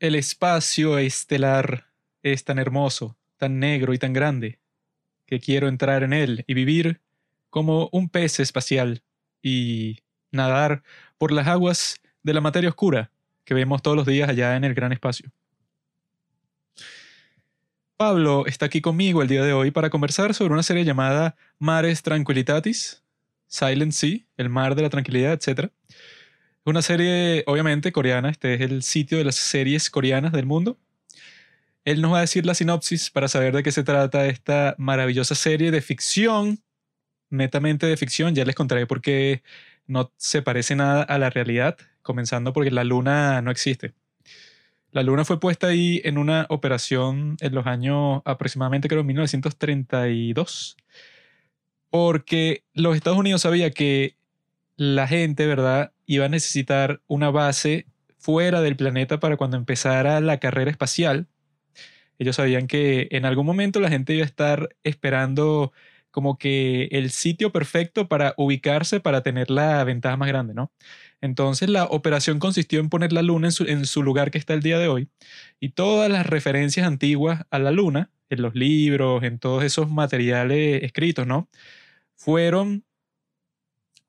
El espacio estelar es tan hermoso, tan negro y tan grande, que quiero entrar en él y vivir como un pez espacial y nadar por las aguas de la materia oscura que vemos todos los días allá en el gran espacio. Pablo está aquí conmigo el día de hoy para conversar sobre una serie llamada Mares Tranquilitatis, Silent Sea, el mar de la tranquilidad, etc. Una serie, obviamente, coreana. Este es el sitio de las series coreanas del mundo. Él nos va a decir la sinopsis para saber de qué se trata esta maravillosa serie de ficción, netamente de ficción. Ya les contaré por qué no se parece nada a la realidad, comenzando porque la luna no existe. La luna fue puesta ahí en una operación en los años aproximadamente, creo, 1932, porque los Estados Unidos sabía que la gente, ¿verdad?, iba a necesitar una base fuera del planeta para cuando empezara la carrera espacial. Ellos sabían que en algún momento la gente iba a estar esperando como que el sitio perfecto para ubicarse para tener la ventaja más grande, ¿no? Entonces la operación consistió en poner la luna en su, lugar que está el día de hoy y todas las referencias antiguas a la luna, en los libros, en todos esos materiales escritos, ¿no? Fueron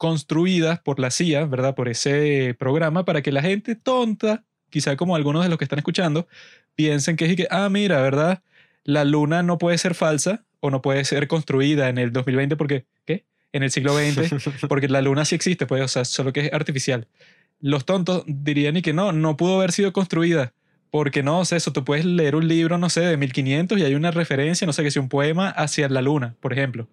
construidas por la CIA, ¿verdad? Por ese programa para que la gente tonta, quizá como algunos de los que están escuchando, piensen que es que, ah, mira, ¿verdad? La luna no puede ser falsa o no puede ser construida en el 2020 porque en el siglo XX, porque la luna sí existe, pues, o sea, solo que es artificial. Los tontos dirían y que no, no pudo haber sido construida. Porque no, o sea, eso, tú puedes leer un libro, no sé, de 1500 y hay una referencia, no sé, que sea un poema hacia la luna, por ejemplo.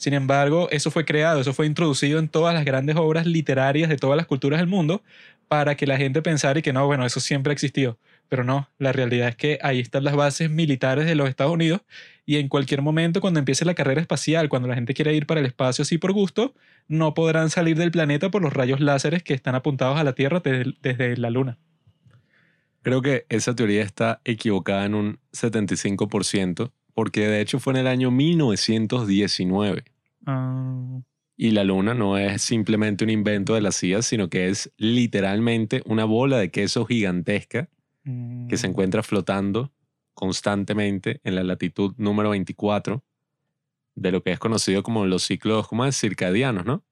Sin embargo, eso fue creado, eso fue introducido en todas las grandes obras literarias de todas las culturas del mundo para que la gente pensara y que no, bueno, eso siempre ha existido. Pero no, la realidad es que ahí están las bases militares de los Estados Unidos y en cualquier momento cuando empiece la carrera espacial, cuando la gente quiera ir para el espacio así por gusto, no podrán salir del planeta por los rayos láseres que están apuntados a la Tierra desde, la Luna. Creo que esa teoría está equivocada en un 75%, porque de hecho fue en el año 1919. Ah. Y la luna no es simplemente un invento de la CIA, sino que es literalmente una bola de queso gigantesca que se mm. encuentra flotando constantemente en la latitud número 24 de lo que es conocido como los ciclos. Circadianos, ¿no?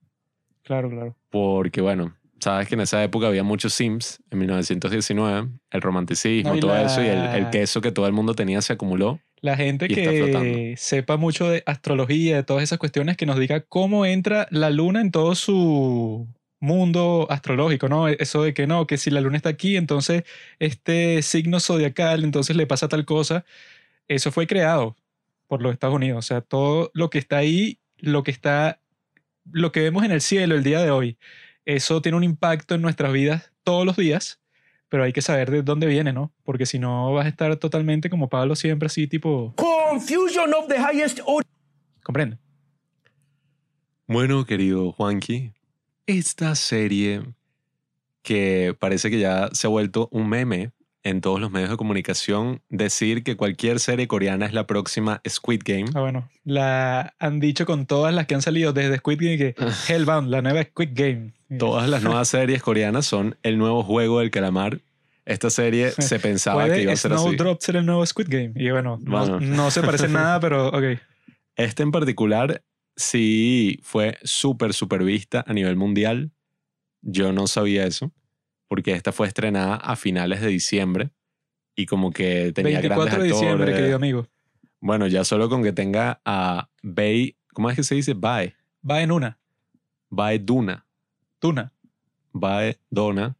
Claro, claro. Porque, bueno, sabes que en esa época había muchos Sims, en 1919, el romanticismo, todo eso, y el, queso que todo el mundo tenía se acumuló. La gente que sepa mucho de astrología, de todas esas cuestiones, que nos diga cómo entra la luna en todo su mundo astrológico, ¿no? Eso de que no, que si la luna está aquí, entonces este signo zodiacal, entonces le pasa tal cosa. Eso fue creado por los Estados Unidos. O sea, todo lo que está ahí, lo que está, lo que vemos en el cielo el día de hoy, eso tiene un impacto en nuestras vidas todos los días, pero hay que saber de dónde viene, ¿no? Porque si no vas a estar totalmente como Pablo siempre así, tipo... Confusion of the highest order. Comprende. Bueno, querido Juanqui, esta serie que parece que ya se ha vuelto un meme en todos los medios de comunicación decir que cualquier serie coreana es la próxima Squid Game. Ah, bueno, la han dicho con todas las que han salido desde Squid Game que Hellbound, la nueva Squid Game. Todas las nuevas series coreanas son el nuevo juego del calamar. Esta serie se pensaba que iba a ser así. Drop ser el nuevo Squid Game. Y bueno, no, no se parece nada, pero ok. Este en particular sí fue súper, súper vista a nivel mundial. Yo no sabía eso, porque esta fue estrenada a finales de diciembre y como que tenía 24 de diciembre, querido amigo. Bueno, ya solo con que tenga a Bay, ¿cómo es que se dice? Bae. Bae en una. Bae Duna. Duna. Bae Dona.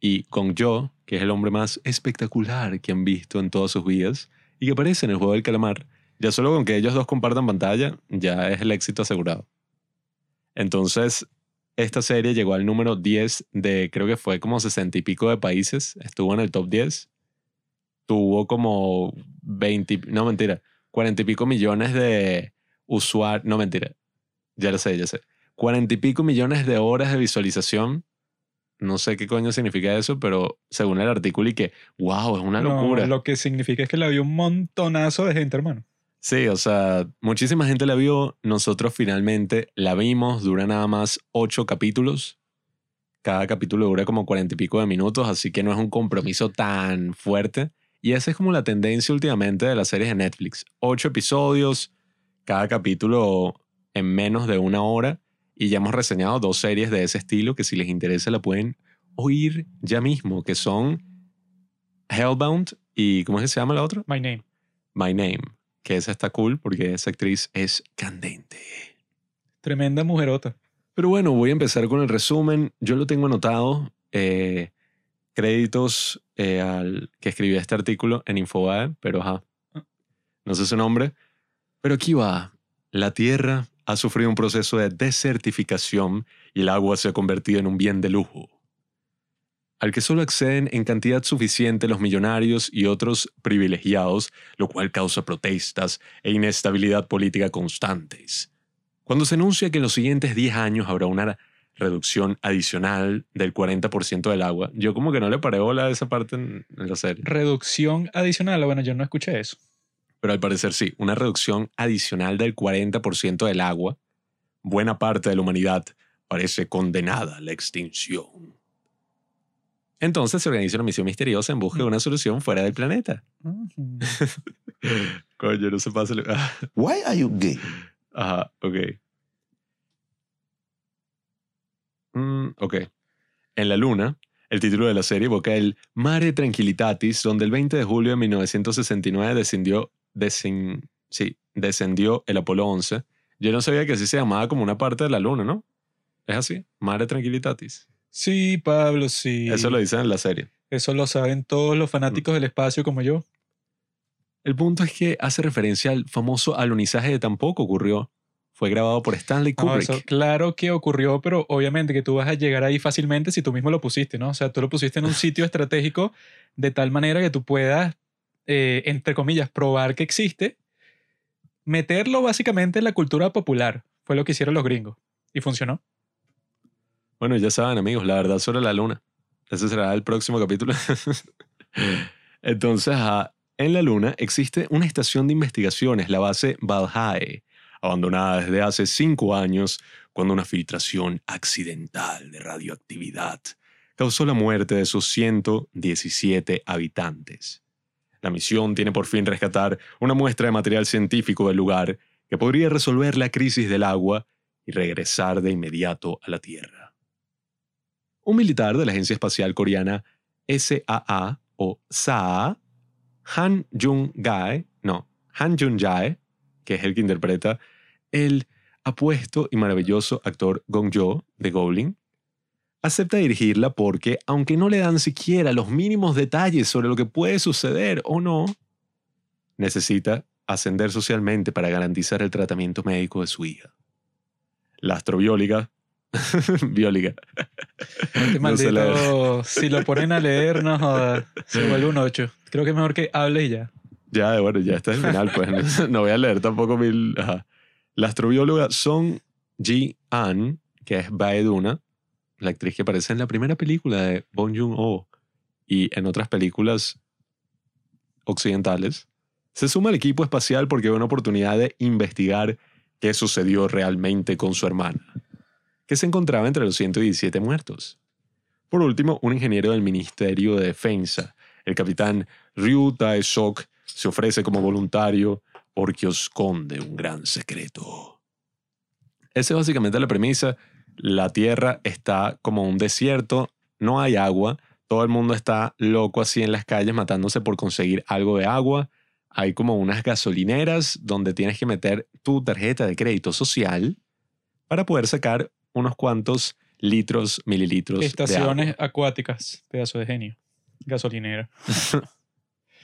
Y con Yo, que es el hombre más espectacular que han visto en todas sus vidas y que aparece en el juego del calamar ya solo con que ellos dos compartan pantalla, ya es el éxito asegurado. Entonces, esta serie llegó al número 10 de, creo que fue como 60 y pico de países. Estuvo en el top 10. Tuvo como 20, no mentira, 40 y pico millones de usuarios. No mentira, ya lo sé, ya sé. 40 y pico millones de horas de visualización. No sé qué coño significa eso, pero según el artículo y que, wow, es una locura. lo que significa es que la vio un montonazo de gente, hermano. Sí, o sea, muchísima gente la vio, nosotros finalmente la vimos, dura nada más ocho capítulos Cada capítulo dura como cuarenta y pico de minutos, así que no es un compromiso tan fuerte. Y esa es como la tendencia últimamente de las series de Netflix. Ocho episodios, cada capítulo en menos de una hora. Y ya hemos reseñado dos series de ese estilo que si les interesa la pueden oír ya mismo, que son Hellbound y ¿cómo es que se llama la otra? My Name. My Name, que esa está cool porque esa actriz es candente. Tremenda mujerota. Pero bueno, voy a empezar con el resumen. Yo lo tengo anotado. eh, créditos eh, al que escribió este artículo en Infobae, pero ajá, no sé su nombre. Pero aquí va. La Tierra ha sufrido un proceso de desertificación y el agua se ha convertido en un bien de lujo, al que solo acceden en cantidad suficiente los millonarios y otros privilegiados, lo cual causa protestas e inestabilidad política constantes. Cuando se anuncia que en los siguientes 10 años habrá una reducción adicional del 40% del agua, yo como que no le paré bola esa parte en la serie. Reducción adicional. Bueno, yo no escuché eso. Pero al parecer sí, una reducción adicional del 40% del agua, buena parte de la humanidad parece condenada a la extinción. Entonces se organiza una misión misteriosa en busca de una solución fuera del planeta. Ujú. Coño, no se pase. Why are you gay? Ajá, ok. Mm, ok. En la Luna, el título de la serie evoca el Mare Tranquilitatis, donde el 20 de julio de 1969 descendió, sí, descendió el Apolo 11. Yo no sabía que así se llamaba como una parte de la Luna, ¿no? Es así, Mare Tranquilitatis. Sí, Pablo, sí. Eso lo dicen en la serie. Eso lo saben todos los fanáticos del espacio como yo. El punto es que hace referencia al famoso alunizaje de tampoco ocurrió. Fue grabado por Stanley No, Kubrick. eso claro que ocurrió, pero obviamente que tú vas a llegar ahí fácilmente si tú mismo lo pusiste, ¿no? O sea, tú lo pusiste en un sitio estratégico de tal manera que tú puedas, eh, entre comillas, probar que existe, meterlo básicamente en la cultura popular. Fue lo que hicieron los gringos. Y funcionó. Bueno, ya saben, amigos, la verdad sobre la luna. Ese será el próximo capítulo. Entonces, en la luna existe una estación de investigaciones, la base Valhae, abandonada desde hace cinco años cuando una filtración accidental de radioactividad causó la muerte de sus 117 habitantes. La misión tiene por fin rescatar una muestra de material científico del lugar que podría resolver la crisis del agua y regresar de inmediato a la Tierra. Un militar de la agencia espacial coreana SAA o SAA, Han Jung-gae, no, Han Jung-jae, que es el que interpreta el apuesto y maravilloso actor Gong Yoo de Goblin, acepta dirigirla porque, aunque no le dan siquiera los mínimos detalles sobre lo que puede suceder o no, necesita ascender socialmente para garantizar el tratamiento médico de su hija. La astrobióloga, bióloga, Este maldito, si lo ponen a leer, no joda, se vuelve un 8. Creo que es mejor que hable y ya. Ya, bueno, ya está el final, pues. No, voy a leer tampoco mil. ajá. La astrobióloga Song Ji-an, que es Baeduna, la actriz que aparece en la primera película de Bong Joon-ho y en otras películas occidentales, se suma al equipo espacial porque ve una oportunidad de investigar qué sucedió realmente con su hermana, que se encontraba entre los 117 muertos. Por último, un ingeniero del Ministerio de Defensa, el capitán Ryu Tae-sok, se ofrece como voluntario porque esconde un gran secreto. Esa es básicamente la premisa. La Tierra está como un desierto, no hay agua, todo el mundo está loco así en las calles matándose por conseguir algo de agua. Hay como unas gasolineras donde tienes que meter tu tarjeta de crédito social para poder sacar unos cuantos litros, mililitros de agua. Estaciones acuáticas, pedazo de genio. Gasolinera.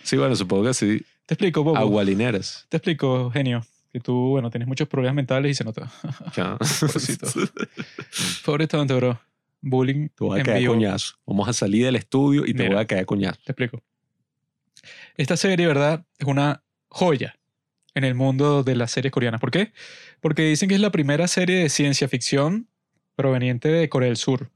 Sí, bueno, supongo que sí. Te explico, Bobo. Agualineras. Te explico, genio. Que tú, bueno, tienes muchos problemas mentales y se nota. Pobrecito. Pobre tonto, bro. Bullying Te voy a caer coñazo. Vamos a salir del estudio y te Mira. voy a caer coñazo. Te explico. Esta serie, ¿verdad? Es una joya en el mundo de las series coreanas. ¿Por qué? Porque dicen que es la primera serie de ciencia ficción proveniente de Corea del Sur.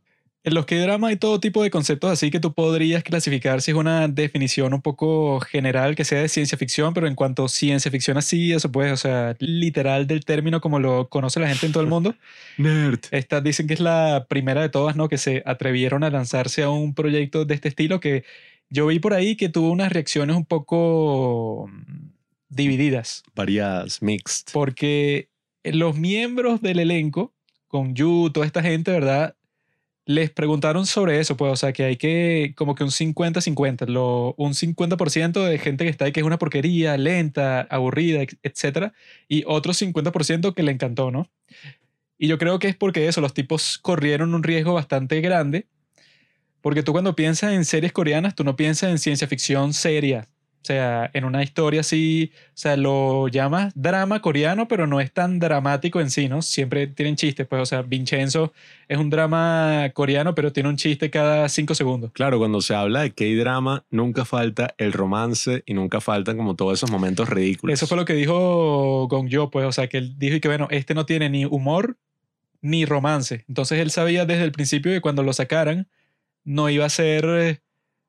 En los que drama hay todo tipo de conceptos así que tú podrías clasificar si es una definición un poco general que sea de ciencia ficción, pero en cuanto a ciencia ficción así, eso pues, o sea, literal del término como lo conoce la gente en todo el mundo. Nerd. Esta dicen que es la primera de todas, ¿no? Que se atrevieron a lanzarse a un proyecto de este estilo que yo vi por ahí que tuvo unas reacciones un poco mm, divididas. Variadas, mixed. Porque los miembros del elenco, con Yu, toda esta gente, ¿verdad? Les preguntaron sobre eso, pues, o sea, que hay que, como que un 50-50, lo- un 50% de gente que está ahí que es una porquería, lenta, aburrida, etcétera, y otro 50% que le encantó, ¿no? Y yo creo que es porque eso, los tipos corrieron un riesgo bastante grande, porque tú cuando piensas en series coreanas, tú no piensas en ciencia ficción seria, o sea, en una historia así, o sea, lo llamas drama coreano, pero no es tan dramático en sí, ¿no? Siempre tienen chistes, pues, o sea, Vincenzo es un drama coreano, pero tiene un chiste cada cinco segundos. Claro, cuando se habla de K-drama, nunca falta el romance y nunca faltan como todos esos momentos ridículos. Eso fue lo que dijo Gong Yo, pues, o sea, que él dijo y que, bueno, este no tiene ni humor ni romance. Entonces él sabía desde el principio que cuando lo sacaran no iba a ser eh,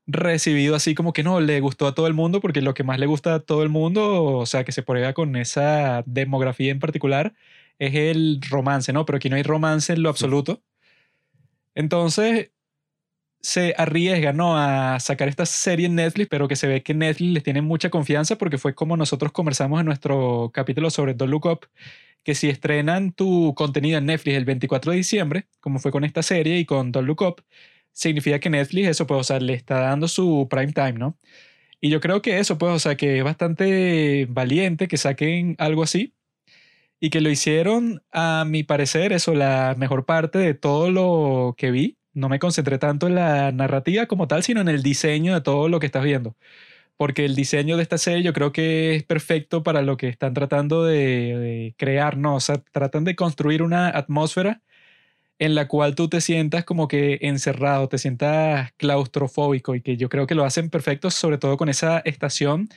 recibido así como que no, le gustó a todo el mundo, porque lo que más le gusta a todo el mundo, o sea, que se prueba con esa demografía en particular, es el romance, ¿no? Pero aquí no hay romance en lo absoluto. Entonces se arriesga, ¿no? A sacar esta serie en Netflix, pero que se ve que Netflix les tiene mucha confianza porque fue como nosotros conversamos en nuestro capítulo sobre Don't Look Up, que si estrenan tu contenido en Netflix el 24 de diciembre, como fue con esta serie y con Don't Look Up, significa que Netflix eso, pues, o sea, le está dando su prime time, ¿no? Y yo creo que eso, pues, o sea, que es bastante valiente que saquen algo así y que lo hicieron, a mi parecer, eso, la mejor parte de todo lo que vi. No me concentré tanto en la narrativa como tal, sino en el diseño de todo lo que estás viendo. Porque el diseño de esta serie yo creo que es perfecto para lo que están tratando de, de crear, ¿no? O sea, tratan de construir una atmósfera en la cual tú te sientas como que encerrado, te sientas claustrofóbico y que yo creo que lo hacen perfecto, sobre todo con esa estación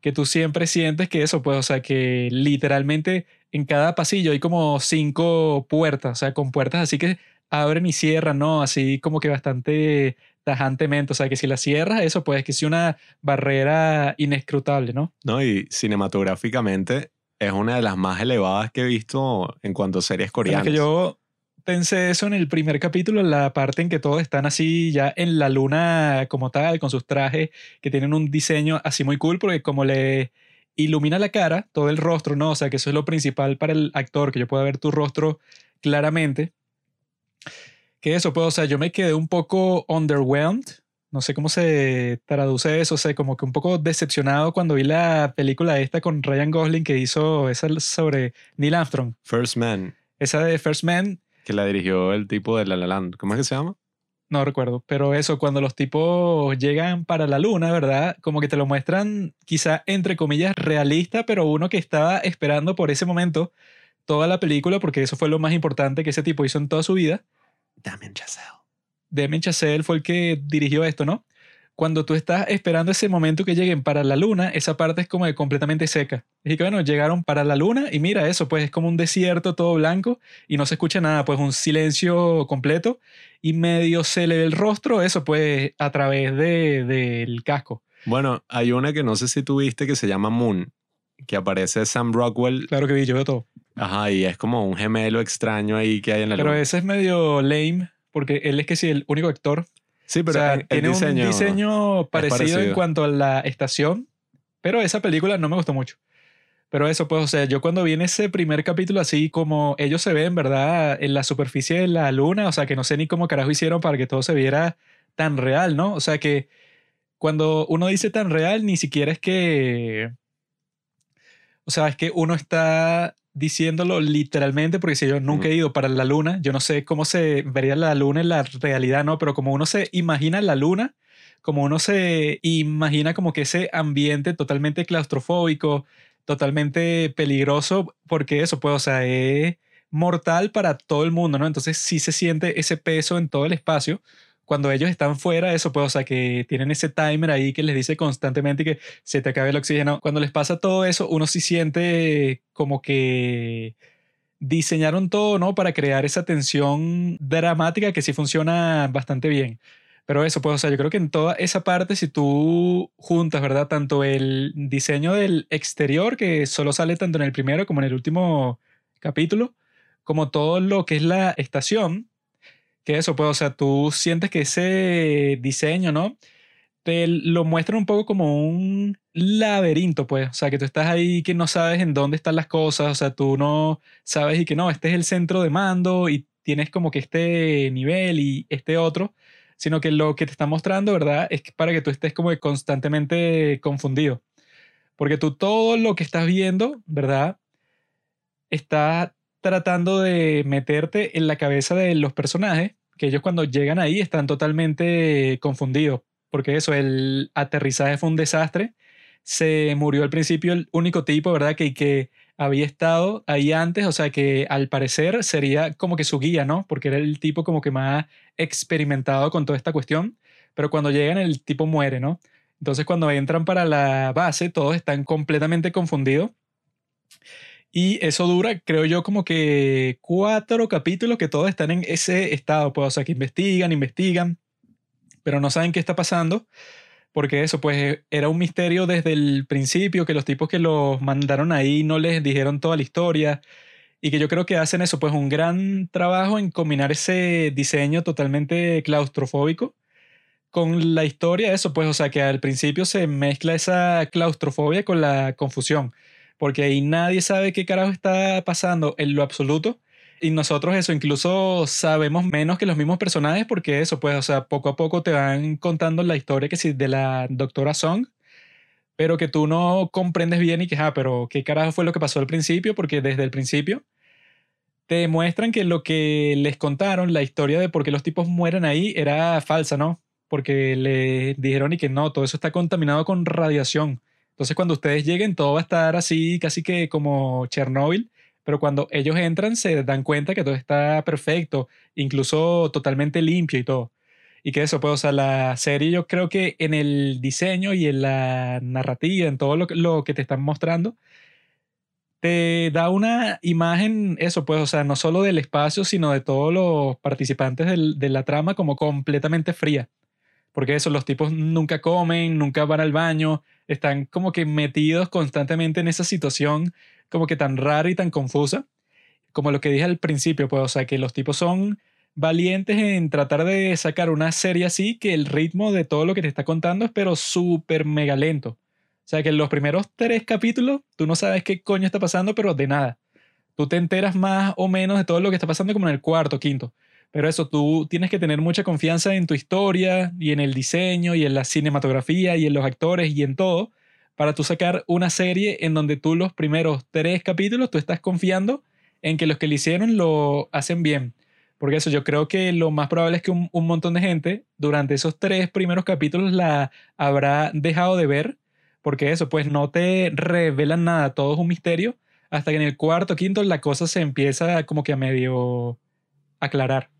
que tú siempre sientes que eso, pues, o sea, que literalmente en cada pasillo hay como cinco puertas, o sea, con puertas así que abren y cierran, ¿no? Así como que bastante tajantemente, o sea, que si la cierras, eso pues que es una barrera inescrutable, ¿no? ¿no? Y cinematográficamente es una de las más elevadas que he visto en cuanto a series Pero es coreanas. que yo pensé eso en el primer capítulo, la parte en que todos están así ya en la luna como tal, con sus trajes que tienen un diseño así muy cool, porque como le ilumina la cara, todo el rostro, ¿no? O sea, que eso es lo principal para el actor, que yo pueda ver tu rostro claramente. Que eso, pues, o sea, yo me quedé un poco underwhelmed. No sé cómo se traduce eso, o sea, como que un poco decepcionado cuando vi la película esta con Ryan Gosling que hizo esa sobre Neil Armstrong. First Man, Esa de First Man, que la dirigió el tipo de La La Land. ¿Cómo es que se llama? no recuerdo, pero eso, cuando los tipos llegan para la luna, ¿verdad? Como que te lo muestran quizá entre comillas realista, pero uno que estaba esperando por ese momento toda la película, porque eso fue lo más importante que ese tipo hizo en toda su vida. Damien Chazelle. Damien Chazelle fue el que dirigió esto, ¿no? Cuando tú estás esperando ese momento que lleguen para la luna, esa parte es como de completamente seca. Y que bueno, llegaron para la luna y mira eso, pues es como un desierto todo blanco y no se escucha nada, pues un silencio completo y medio se le ve el rostro, eso pues a través de, del casco. Bueno, hay una que no sé si tuviste que se llama Moon, que aparece Sam Rockwell. Claro que vi, yo veo todo. Ajá, y es como un gemelo extraño ahí que hay en la Pero luna. ese es medio lame porque él es que sí, el único actor Sí, pero o sea, el, el tiene diseño, un diseño parecido, en cuanto a la estación, pero esa película no me gustó mucho. Pero eso, pues, o sea, yo cuando vi en ese primer capítulo así como ellos se ven, ¿verdad? En la superficie de la luna, o sea, que no sé ni cómo carajo hicieron para que todo se viera tan real, ¿no? O sea, que cuando uno dice tan real, ni siquiera es que... O sea, es que uno está diciéndolo literalmente, porque si yo nunca he ido para la luna, yo no sé cómo se vería la luna en la realidad, ¿no? Pero como uno se imagina la luna, como uno se imagina como que ese ambiente totalmente claustrofóbico, totalmente peligroso, porque eso, pues, o sea, es mortal para todo el mundo, ¿no? Entonces sí se siente ese peso en todo el espacio. Cuando ellos están fuera, eso pues, o sea, que tienen ese timer ahí que les dice constantemente que se te acabe el oxígeno. Cuando les pasa todo eso, uno sí siente como que diseñaron todo, ¿no? Para crear esa tensión dramática que sí funciona bastante bien. Pero eso, pues, o sea, yo creo que en toda esa parte, si tú juntas, ¿verdad? Tanto el diseño del exterior, que solo sale tanto en el primero como en el último capítulo, como todo lo que es la estación, que eso, pues, o sea, tú sientes que ese diseño, ¿no? Te lo muestran un poco como un laberinto, pues, o sea, que tú estás ahí que no sabes en dónde están las cosas, o sea, tú no sabes y que no, este es el centro de mando y tienes como que este nivel y este otro sino que lo que te está mostrando, ¿verdad? Es para que tú estés como constantemente confundido. Porque tú todo lo que estás viendo, ¿verdad? Está tratando de meterte en la cabeza de los personajes, que ellos cuando llegan ahí están totalmente confundidos. Porque eso, el aterrizaje fue un desastre. Se murió al principio el único tipo, ¿verdad? Que, que había estado ahí antes, o sea que al parecer sería como que su guía, ¿no? Porque era el tipo como que más experimentado con toda esta cuestión, pero cuando llegan el tipo muere, ¿no? Entonces cuando entran para la base todos están completamente confundidos y eso dura, creo yo, como que cuatro capítulos que todos están en ese estado, pues, o sea, que investigan, investigan, pero no saben qué está pasando porque eso, pues era un misterio desde el principio, que los tipos que los mandaron ahí no les dijeron toda la historia, y que yo creo que hacen eso, pues un gran trabajo en combinar ese diseño totalmente claustrofóbico con la historia, eso, pues, o sea, que al principio se mezcla esa claustrofobia con la confusión, porque ahí nadie sabe qué carajo está pasando en lo absoluto y nosotros eso, incluso sabemos menos que los mismos personajes porque eso, pues, o sea, poco a poco te van contando la historia que sí de la doctora Song, pero que tú no comprendes bien y que, ah, pero ¿qué carajo fue lo que pasó al principio? Porque desde el principio te muestran que lo que les contaron, la historia de por qué los tipos mueren ahí, era falsa, ¿no? Porque le dijeron y que no, todo eso está contaminado con radiación. Entonces cuando ustedes lleguen, todo va a estar así, casi que como Chernóbil pero cuando ellos entran se dan cuenta que todo está perfecto, incluso totalmente limpio y todo. Y que eso, pues, o sea, la serie yo creo que en el diseño y en la narrativa, en todo lo, lo que te están mostrando, te da una imagen, eso, pues, o sea, no solo del espacio, sino de todos los participantes de la trama como completamente fría. Porque eso, los tipos nunca comen, nunca van al baño, están como que metidos constantemente en esa situación como que tan rara y tan confusa, como lo que dije al principio, pues, o sea, que los tipos son valientes en tratar de sacar una serie así, que el ritmo de todo lo que te está contando es pero súper mega lento. O sea, que en los primeros tres capítulos tú no sabes qué coño está pasando, pero de nada. Tú te enteras más o menos de todo lo que está pasando como en el cuarto, quinto. Pero eso, tú tienes que tener mucha confianza en tu historia y en el diseño y en la cinematografía y en los actores y en todo para tú sacar una serie en donde tú los primeros tres capítulos tú estás confiando en que los que le hicieron lo hacen bien. Porque eso yo creo que lo más probable es que un, montón de gente durante esos tres primeros capítulos la habrá dejado de ver. Porque eso, pues no te revelan nada, todo es un misterio. Hasta que en el cuarto, quinto, la cosa se empieza como que a medio aclarar.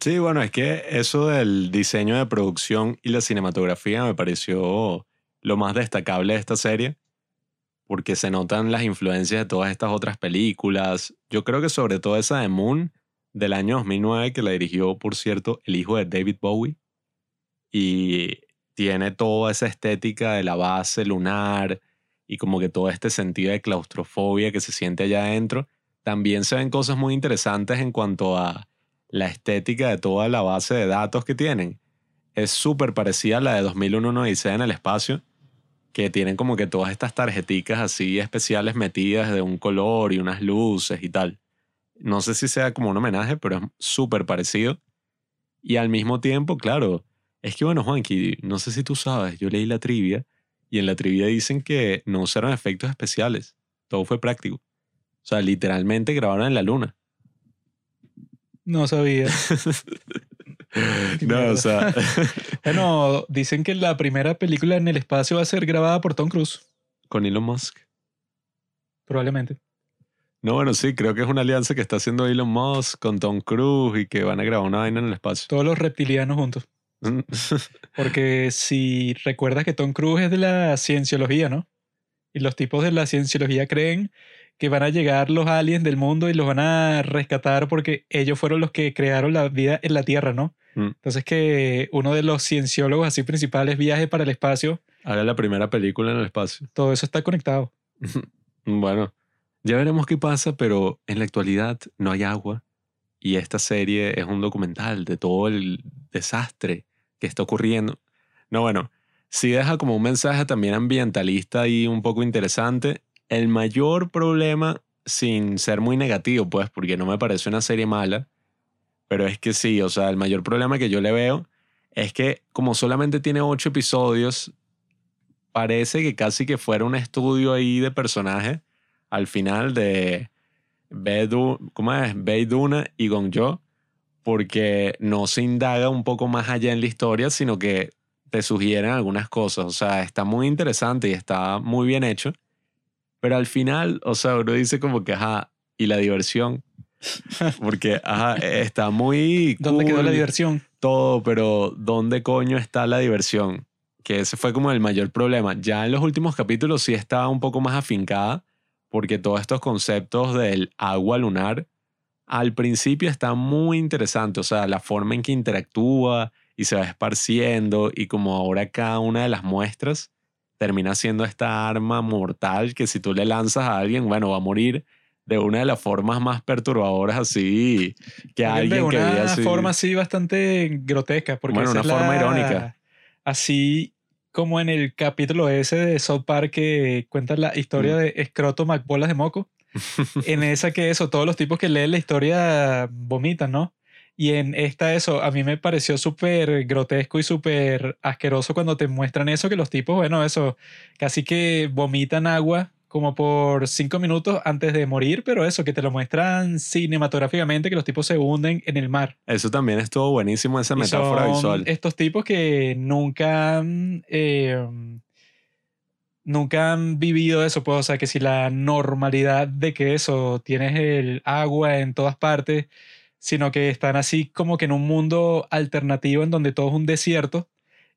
Sí, bueno, es que eso del diseño de producción y la cinematografía me pareció lo más destacable de esta serie, porque se notan las influencias de todas estas otras películas. Yo creo que sobre todo esa de Moon del año 2009, que la dirigió, por cierto, el hijo de David Bowie, y tiene toda esa estética de la base lunar y como que todo este sentido de claustrofobia que se siente allá adentro. También se ven cosas muy interesantes en cuanto a la estética de toda la base de datos que tienen. Es súper parecida a la de 2001 Odisea en el espacio, que tienen como que todas estas tarjeticas así especiales metidas de un color y unas luces y tal. No sé si sea como un homenaje, pero es súper parecido. Y al mismo tiempo, claro, es que bueno, Juanqui, no sé si tú sabes, yo leí la trivia y en la trivia dicen que no usaron efectos especiales, todo fue práctico. O sea, literalmente grabaron en la luna. No sabía. no, o sea. bueno, dicen que la primera película en el espacio va a ser grabada por Tom Cruise. Con Elon Musk. Probablemente. No, bueno, sí, creo que es una alianza que está haciendo Elon Musk con Tom Cruise y que van a grabar una vaina en el espacio. Todos los reptilianos juntos. Porque si recuerdas que Tom Cruise es de la cienciología, ¿no? Y los tipos de la cienciología creen que van a llegar los aliens del mundo y los van a rescatar porque ellos fueron los que crearon la vida en la Tierra, ¿no? Mm. Entonces que uno de los cienciólogos así principales viaje para el espacio, Haga la primera película en el espacio. todo eso está conectado. Bueno, ya veremos qué pasa, pero en la actualidad no hay agua y esta serie es un documental de todo el desastre que está ocurriendo. No, bueno, sí deja como un mensaje también ambientalista y un poco interesante. El mayor problema, sin ser muy negativo, pues, porque no me parece una serie mala, pero es que sí, o sea, el mayor problema que yo le veo es que como solamente tiene ocho episodios, parece que casi que fuera un estudio ahí de personaje al final de Bedu, ¿cómo es? Beiduna y Gongyo, porque no se indaga un poco más allá en la historia, sino que te sugieren algunas cosas. O sea, está muy interesante y está muy bien hecho, pero al final, o sea, uno dice como que, ajá, y la diversión, porque, ajá, está muy... ¿Dónde quedó la cool diversión? todo, pero ¿dónde coño está la diversión? Que ese fue como el mayor problema. Ya en los últimos capítulos sí estaba un poco más afincada, porque todos estos conceptos del agua lunar al principio está muy interesante, o sea, la forma en que interactúa y se va esparciendo y como ahora cada una de las muestras termina siendo esta arma mortal que si tú le lanzas a alguien, bueno, va a morir de una de las formas más perturbadoras así que Porque alguien de una así. forma así bastante grotesca. Porque Bueno, una es forma la- irónica. Así como en el capítulo ese de South Park que cuenta la historia Mm. de Escroto McBolas de Moco. en esa que eso, todos los tipos que leen la historia vomitan, ¿no? Y en esta eso, a mí me pareció súper grotesco y súper asqueroso cuando te muestran eso, que los tipos, bueno, eso, casi que vomitan agua como por cinco minutos antes de morir, pero eso, que te lo muestran cinematográficamente, que los tipos se hunden en el mar. Eso también estuvo buenísimo, esa metáfora son visual. Estos tipos que nunca han, eh, nunca han vivido eso, pues, o sea, que si la normalidad de que eso, tienes el agua en todas partes, sino que están así como que en un mundo alternativo en donde todo es un desierto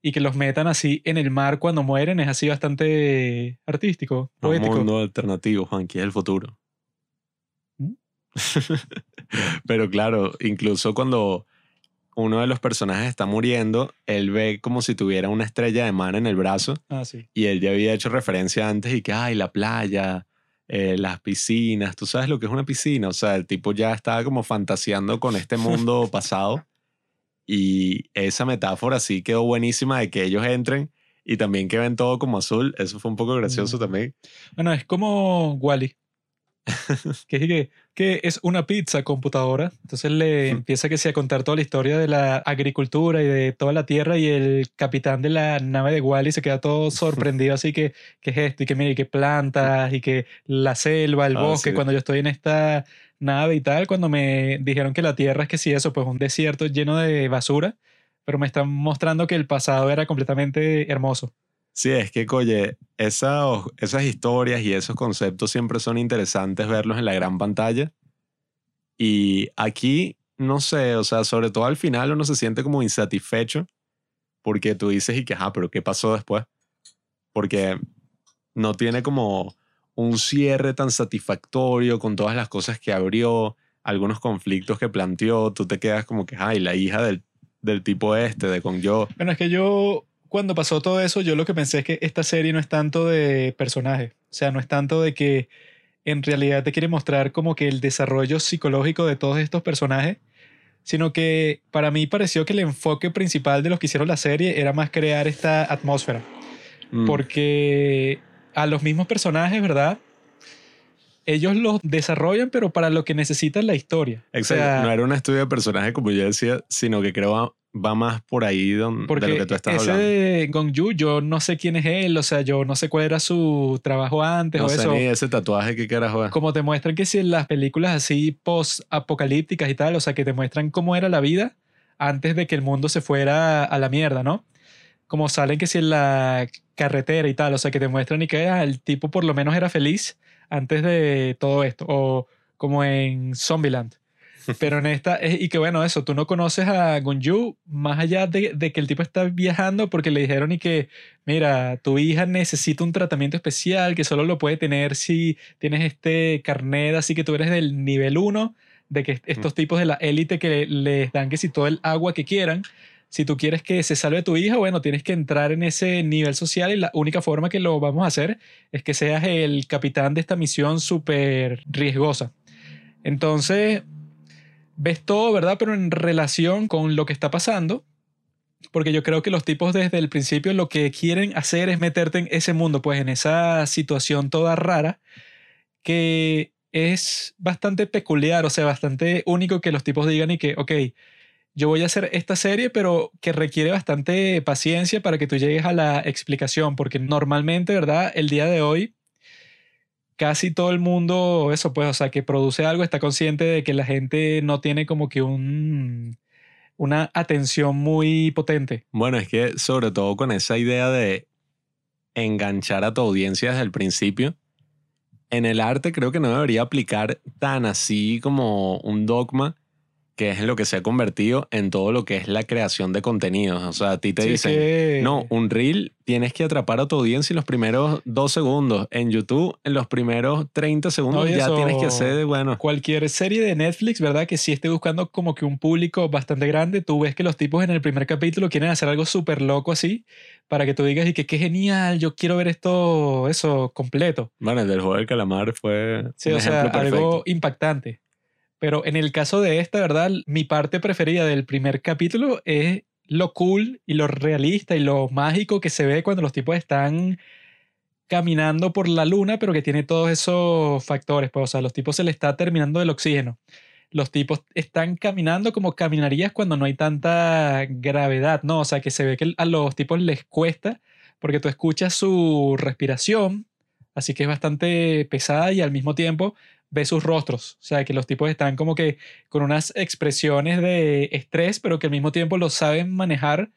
y que los metan así en el mar cuando mueren es así bastante artístico, Un poético. mundo alternativo, Juan, que es el futuro. ¿Mm? Pero claro, incluso cuando uno de los personajes está muriendo, él ve como si tuviera una estrella de mar en el brazo Ah, sí. y él ya había hecho referencia antes y que, ay, la playa, eh, las piscinas, tú sabes lo que es una piscina, o sea, el tipo ya estaba como fantaseando con este mundo pasado y esa metáfora sí quedó buenísima de que ellos entren y también que ven todo como azul, eso fue un poco gracioso Mm. también. Bueno, es como Wally. que, es que, que es una pizza computadora. Entonces le empieza que sea a contar toda la historia de la agricultura y de toda la tierra y el capitán de la nave de Wally se queda todo sorprendido así que, que es esto y que mire, que plantas y que la selva, el Ah, bosque, sí. cuando yo estoy en esta nave y tal, cuando me dijeron que la tierra es que sí, eso, pues un desierto lleno de basura, pero me están mostrando que el pasado era completamente hermoso. Sí, es que, oye, esas, esas historias y esos conceptos siempre son interesantes verlos en la gran pantalla. Y aquí, no sé, o sea, sobre todo al final uno se siente como insatisfecho porque tú dices y que, ah, pero ¿qué pasó después? Porque no tiene como un cierre tan satisfactorio con todas las cosas que abrió, algunos conflictos que planteó, tú te quedas como que, ay, la hija del, del tipo este, de con yo. Bueno, es que yo, cuando pasó todo eso, yo lo que pensé es que esta serie no es tanto de personaje. O sea, no es tanto de que en realidad te quiere mostrar como que el desarrollo psicológico de todos estos personajes, sino que para mí pareció que el enfoque principal de los que hicieron la serie era más crear esta atmósfera. Mm, Porque a los mismos personajes, ¿verdad? Ellos los desarrollan, pero para lo que necesitan la historia. O Exacto, sea, no era un estudio de personaje como yo decía, sino que creo va, más por ahí don- de Porque lo que tú estás ese hablando. de Gong Yu, yo no sé quién es él, o sea, yo no sé cuál era su trabajo antes No o sé eso. ni ese tatuaje que carajo es. Como te muestran que si en las películas así post-apocalípticas y tal, o sea, que te muestran cómo era la vida antes de que el mundo se fuera a la mierda, ¿no? Como salen que si en la carretera y tal, o sea, que te muestran y que ah, el tipo por lo menos era feliz antes de todo esto, o como en Zombieland. Pero en esta, es- y que bueno, eso, tú no conoces a Gunju más allá de, de que el tipo está viajando porque le dijeron y que, mira, tu hija necesita un tratamiento especial que solo lo puede tener si tienes este carnet, así que tú eres del nivel 1, de que estos tipos de la élite que les dan que si todo el agua que quieran. Si tú quieres que se salve tu hija, bueno, tienes que entrar en ese nivel social y la única forma que lo vamos a hacer es que seas el capitán de esta misión súper riesgosa. Entonces, ves todo, ¿verdad? Pero en relación con lo que está pasando, porque yo creo que los tipos desde el principio lo que quieren hacer es meterte en ese mundo, pues en esa situación toda rara, que es bastante peculiar, o sea, bastante único que los tipos digan y que, ok, yo voy a hacer esta serie, pero que requiere bastante paciencia para que tú llegues a la explicación, porque normalmente, ¿verdad? El día de hoy, casi todo el mundo, eso pues, o sea, que produce algo, está consciente de que la gente no tiene como que un, una atención muy potente. Bueno, es que sobre todo con esa idea de enganchar a tu audiencia desde el principio, en el arte creo que no debería aplicar tan así como un dogma que es en lo que se ha convertido en todo lo que es la creación de contenidos. O sea, a ti te Sí, dicen, que- no, un reel tienes que atrapar a tu audiencia en los primeros dos segundos. En YouTube, en los primeros 30 segundos No, ya eso- tienes que hacer, bueno, Cualquier serie de Netflix, ¿verdad? Que sí esté buscando como que un público bastante grande, tú ves que los tipos en el primer capítulo quieren hacer algo súper loco así, para que tú digas y que qué genial, yo quiero ver esto, eso completo. bueno, el del juego del calamar fue Sí, un o sea, ejemplo perfecto. algo impactante. Pero en el caso de esta, ¿verdad? Mi parte preferida del primer capítulo es lo cool y lo realista y lo mágico que se ve cuando los tipos están caminando por la luna, pero que tiene todos esos factores. Pues, o sea, los tipos se les está terminando el oxígeno. Los tipos están caminando como caminarías cuando no hay tanta gravedad, ¿no? O sea, que se ve que a los tipos les cuesta porque tú escuchas su respiración, así que es bastante pesada y al mismo tiempo ves sus rostros. O sea, que los tipos están como que con unas expresiones de estrés, pero que al mismo tiempo lo saben manejar.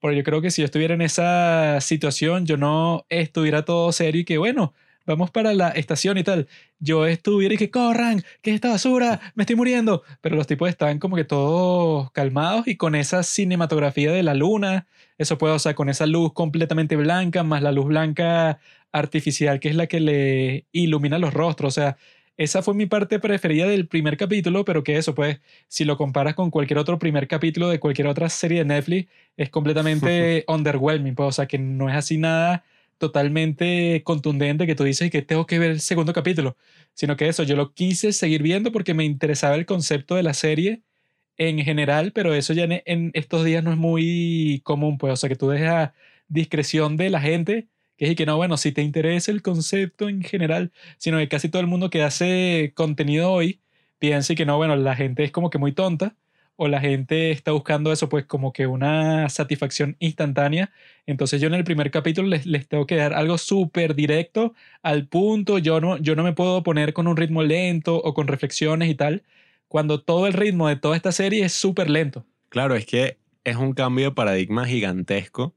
Porque yo creo que si yo estuviera en esa situación, yo no estuviera todo serio y que, bueno, vamos para la estación y tal. Yo estuviera y que corran, que es esta basura, me estoy muriendo. Pero los tipos están como que todos calmados y con esa cinematografía de la luna, eso puede, o sea, con esa luz completamente blanca, más la luz blanca artificial que es la que le ilumina los rostros. O sea, esa fue mi parte preferida del primer capítulo, pero que eso, pues, si lo comparas con cualquier otro primer capítulo de cualquier otra serie de Netflix, es completamente underwhelming, pues, o sea, que no es así nada totalmente contundente que tú dices que tengo que ver el segundo capítulo, sino que eso, yo lo quise seguir viendo porque me interesaba el concepto de la serie en general, pero eso ya en, en estos días no es muy común, pues, o sea, que tú dejas discreción de la gente, que es que no, bueno, si te interesa el concepto en general, sino que casi todo el mundo que hace contenido hoy piensa que no, bueno, la gente es como que muy tonta o la gente está buscando eso, pues como que una satisfacción instantánea. Entonces yo en el primer capítulo les, les tengo que dar algo súper directo, al punto, yo no, yo no me puedo poner con un ritmo lento o con reflexiones y tal, cuando todo el ritmo de toda esta serie es súper lento. Claro, es que es un cambio de paradigma gigantesco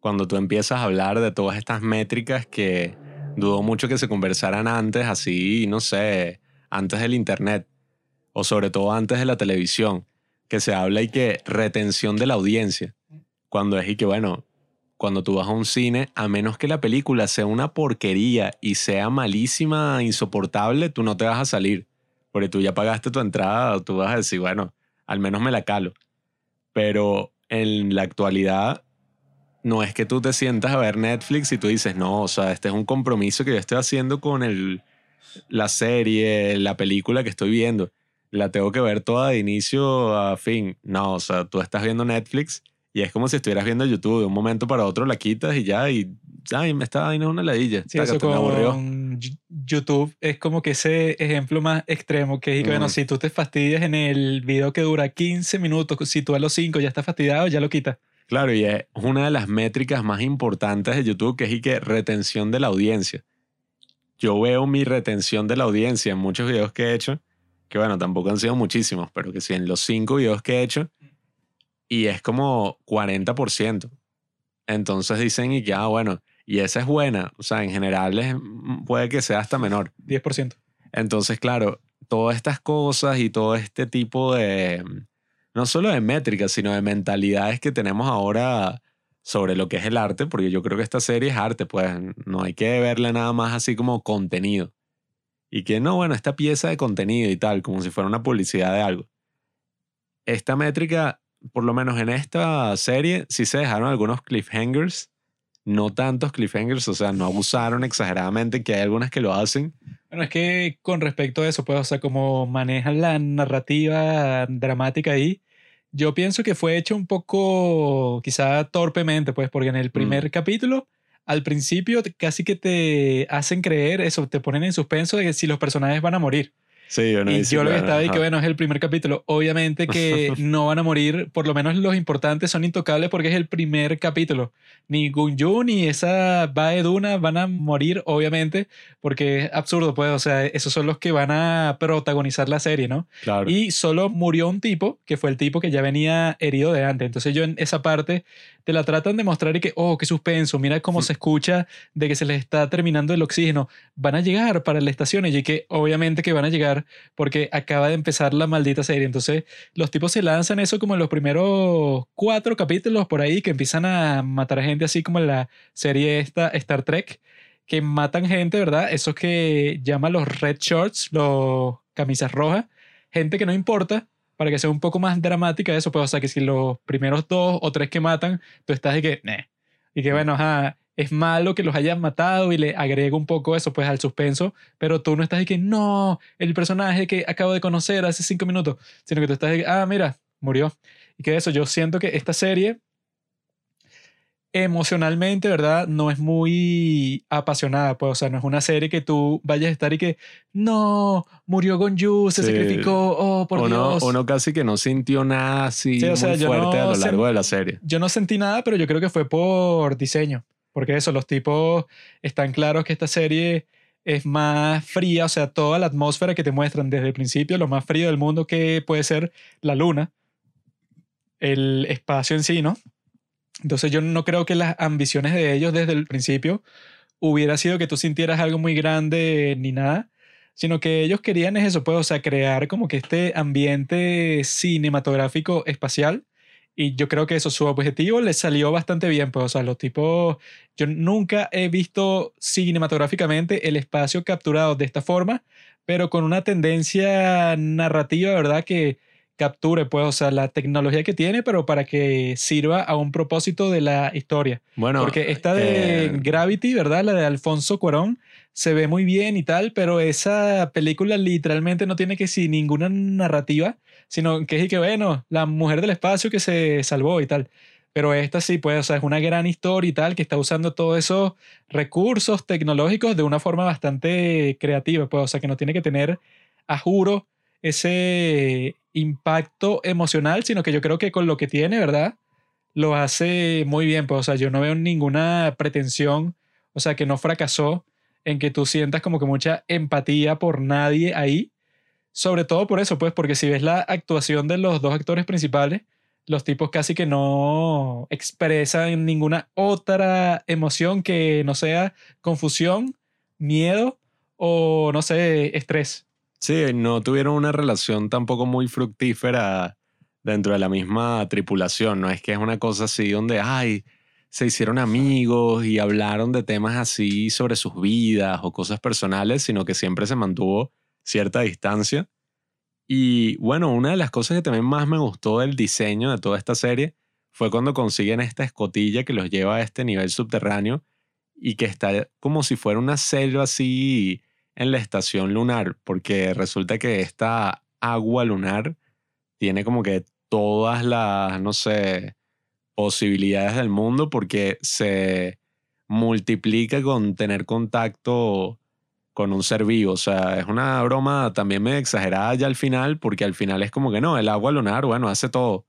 cuando tú empiezas a hablar de todas estas métricas que dudo mucho que se conversaran antes, así, no sé, antes del Internet o sobre todo antes de la televisión, que se habla y que retención de la audiencia, cuando es y que, bueno, cuando tú vas a un cine, a menos que la película sea una porquería y sea malísima, insoportable, tú no te vas a salir, porque tú ya pagaste tu entrada, tú vas a decir, bueno, al menos me la calo. Pero en la actualidad no es que tú te sientas a ver Netflix y tú dices, no, o sea, este es un compromiso que yo estoy haciendo con el, la serie, la película que estoy viendo. La tengo que ver toda de inicio a fin. No, o sea, tú estás viendo Netflix y es como si estuvieras viendo YouTube. De un momento para otro la quitas y ya, y ay, me está es una ladilla. Sí, eso aburrió. con Yu- YouTube es como que ese ejemplo más extremo, que es que, bueno, Mm. si tú te fastidias en el video que dura 15 minutos, si tú a los 5 ya estás fastidiado, ya lo quitas. Claro, y es una de las métricas más importantes de YouTube, que es y que retención de la audiencia. Yo veo mi retención de la audiencia en muchos videos que he hecho, que bueno, tampoco han sido muchísimos, pero que sí, en los cinco videos que he hecho, y es como 40%. Entonces dicen y que, ah, bueno, y esa es buena, o sea, en general es- puede que sea hasta menor. 10%. Entonces, claro, todas estas cosas y todo este tipo de, no solo de métricas, sino de mentalidades que tenemos ahora sobre lo que es el arte, porque yo creo que esta serie es arte, pues no hay que verla nada más así como contenido. Y que no, bueno, esta pieza de contenido y tal, como si fuera una publicidad de algo. Esta métrica, por lo menos en esta serie, sí se dejaron algunos cliffhangers, no tantos cliffhangers, o sea, no abusaron exageradamente, que hay algunas que lo hacen. Bueno, es que con respecto a eso, pues, o sea, como manejan la narrativa dramática ahí, yo pienso que fue hecho un poco, quizá torpemente, pues, porque en el primer capítulo, al principio casi que te hacen creer eso, te ponen en suspenso de que si los personajes van a morir. Sí, yo no y yo lo que estaba y ajá. que bueno, es el primer capítulo. Obviamente que no van a morir, por lo menos los importantes son intocables porque es el primer capítulo. Ni Gunju ni esa Bae Duna van a morir, obviamente, porque es absurdo, pues, o sea, esos son los que van a protagonizar la serie, ¿no? Claro. Y solo murió un tipo, que fue el tipo que ya venía herido de antes. Entonces yo en esa parte te la tratan de mostrar y que, oh, qué suspenso, mira cómo se escucha de que se les está terminando el oxígeno. Van a llegar para la estación y que obviamente que van a llegar porque acaba de empezar la maldita serie. Entonces los tipos se lanzan eso como en los primeros cuatro capítulos por ahí que empiezan a matar gente así como en la serie esta Star Trek que matan gente, ¿verdad? Esos que llaman los red shorts, los camisas rojas, gente que no importa, para que sea un poco más dramática eso, pues, o sea, que si los primeros dos o tres que matan, tú estás de que, "Neh". y que bueno, ajá, es malo que los hayan matado y le agrego un poco eso, pues, al suspenso, pero tú no estás de que, no, el personaje que acabo de conocer hace cinco minutos, sino que tú estás de que, ah, mira, murió. Y que eso, yo siento que esta serie emocionalmente, ¿verdad? No es muy apasionada, pues, o sea, no es una serie que tú vayas a estar y que, no, murió Gonju, se Sí. sacrificó, oh, por uno, Dios. uno casi que no sintió nada así Sí, o sea, muy fuerte a lo largo de la serie. Yo no sentí nada, pero yo creo que fue por diseño, porque eso, los tipos están claros que esta serie es más fría, o sea, toda la atmósfera que te muestran desde el principio, lo más frío del mundo que puede ser la luna, el espacio en sí, ¿no? Entonces yo no creo que las ambiciones de ellos desde el principio hubiera sido que tú sintieras algo muy grande ni nada, sino que ellos querían es eso, pues, o sea, crear como que este ambiente cinematográfico espacial. Y yo creo que eso, su objetivo les salió bastante bien, pues, o sea, los tipos, yo nunca he visto cinematográficamente el espacio capturado de esta forma, pero con una tendencia narrativa, ¿verdad? Que capture, pues, o sea, la tecnología que tiene, pero para que sirva a un propósito de la historia. Bueno, Porque esta de eh, Gravity, ¿verdad? La de Alfonso Cuarón, se ve muy bien y tal, pero esa película literalmente no tiene que si ninguna narrativa, sino que es y que, bueno, la mujer del espacio que se salvó y tal. Pero esta sí, pues, o sea, es una gran historia y tal, que está usando todos esos recursos tecnológicos de una forma bastante creativa, pues, o sea, que no tiene que tener, a juro, ese impacto emocional, sino que yo creo que con lo que tiene, ¿verdad? Lo hace muy bien, pues, o sea, yo no veo ninguna pretensión, o sea, que no fracasó en que tú sientas como que mucha empatía por nadie ahí. Sobre todo por eso, pues, porque si ves la actuación de los dos actores principales, los tipos casi que no expresan ninguna otra emoción que no sea confusión, miedo o, no sé, estrés. Sí, no tuvieron una relación tampoco muy fructífera dentro de la misma tripulación. No es que es una cosa así donde, ay, se hicieron amigos y hablaron de temas así sobre sus vidas o cosas personales, sino que siempre se mantuvo cierta distancia. Y bueno, una de las cosas que también más me gustó del diseño de toda esta serie fue cuando consiguen esta escotilla que los lleva a este nivel subterráneo y que está como si fuera una selva así en la estación lunar, porque resulta que esta agua lunar tiene como que todas las, no sé, posibilidades del mundo porque se multiplica con tener contacto con un ser vivo. O sea, es una broma también medio exagerada ya al final, porque al final es como que no, el agua lunar, bueno, hace todo.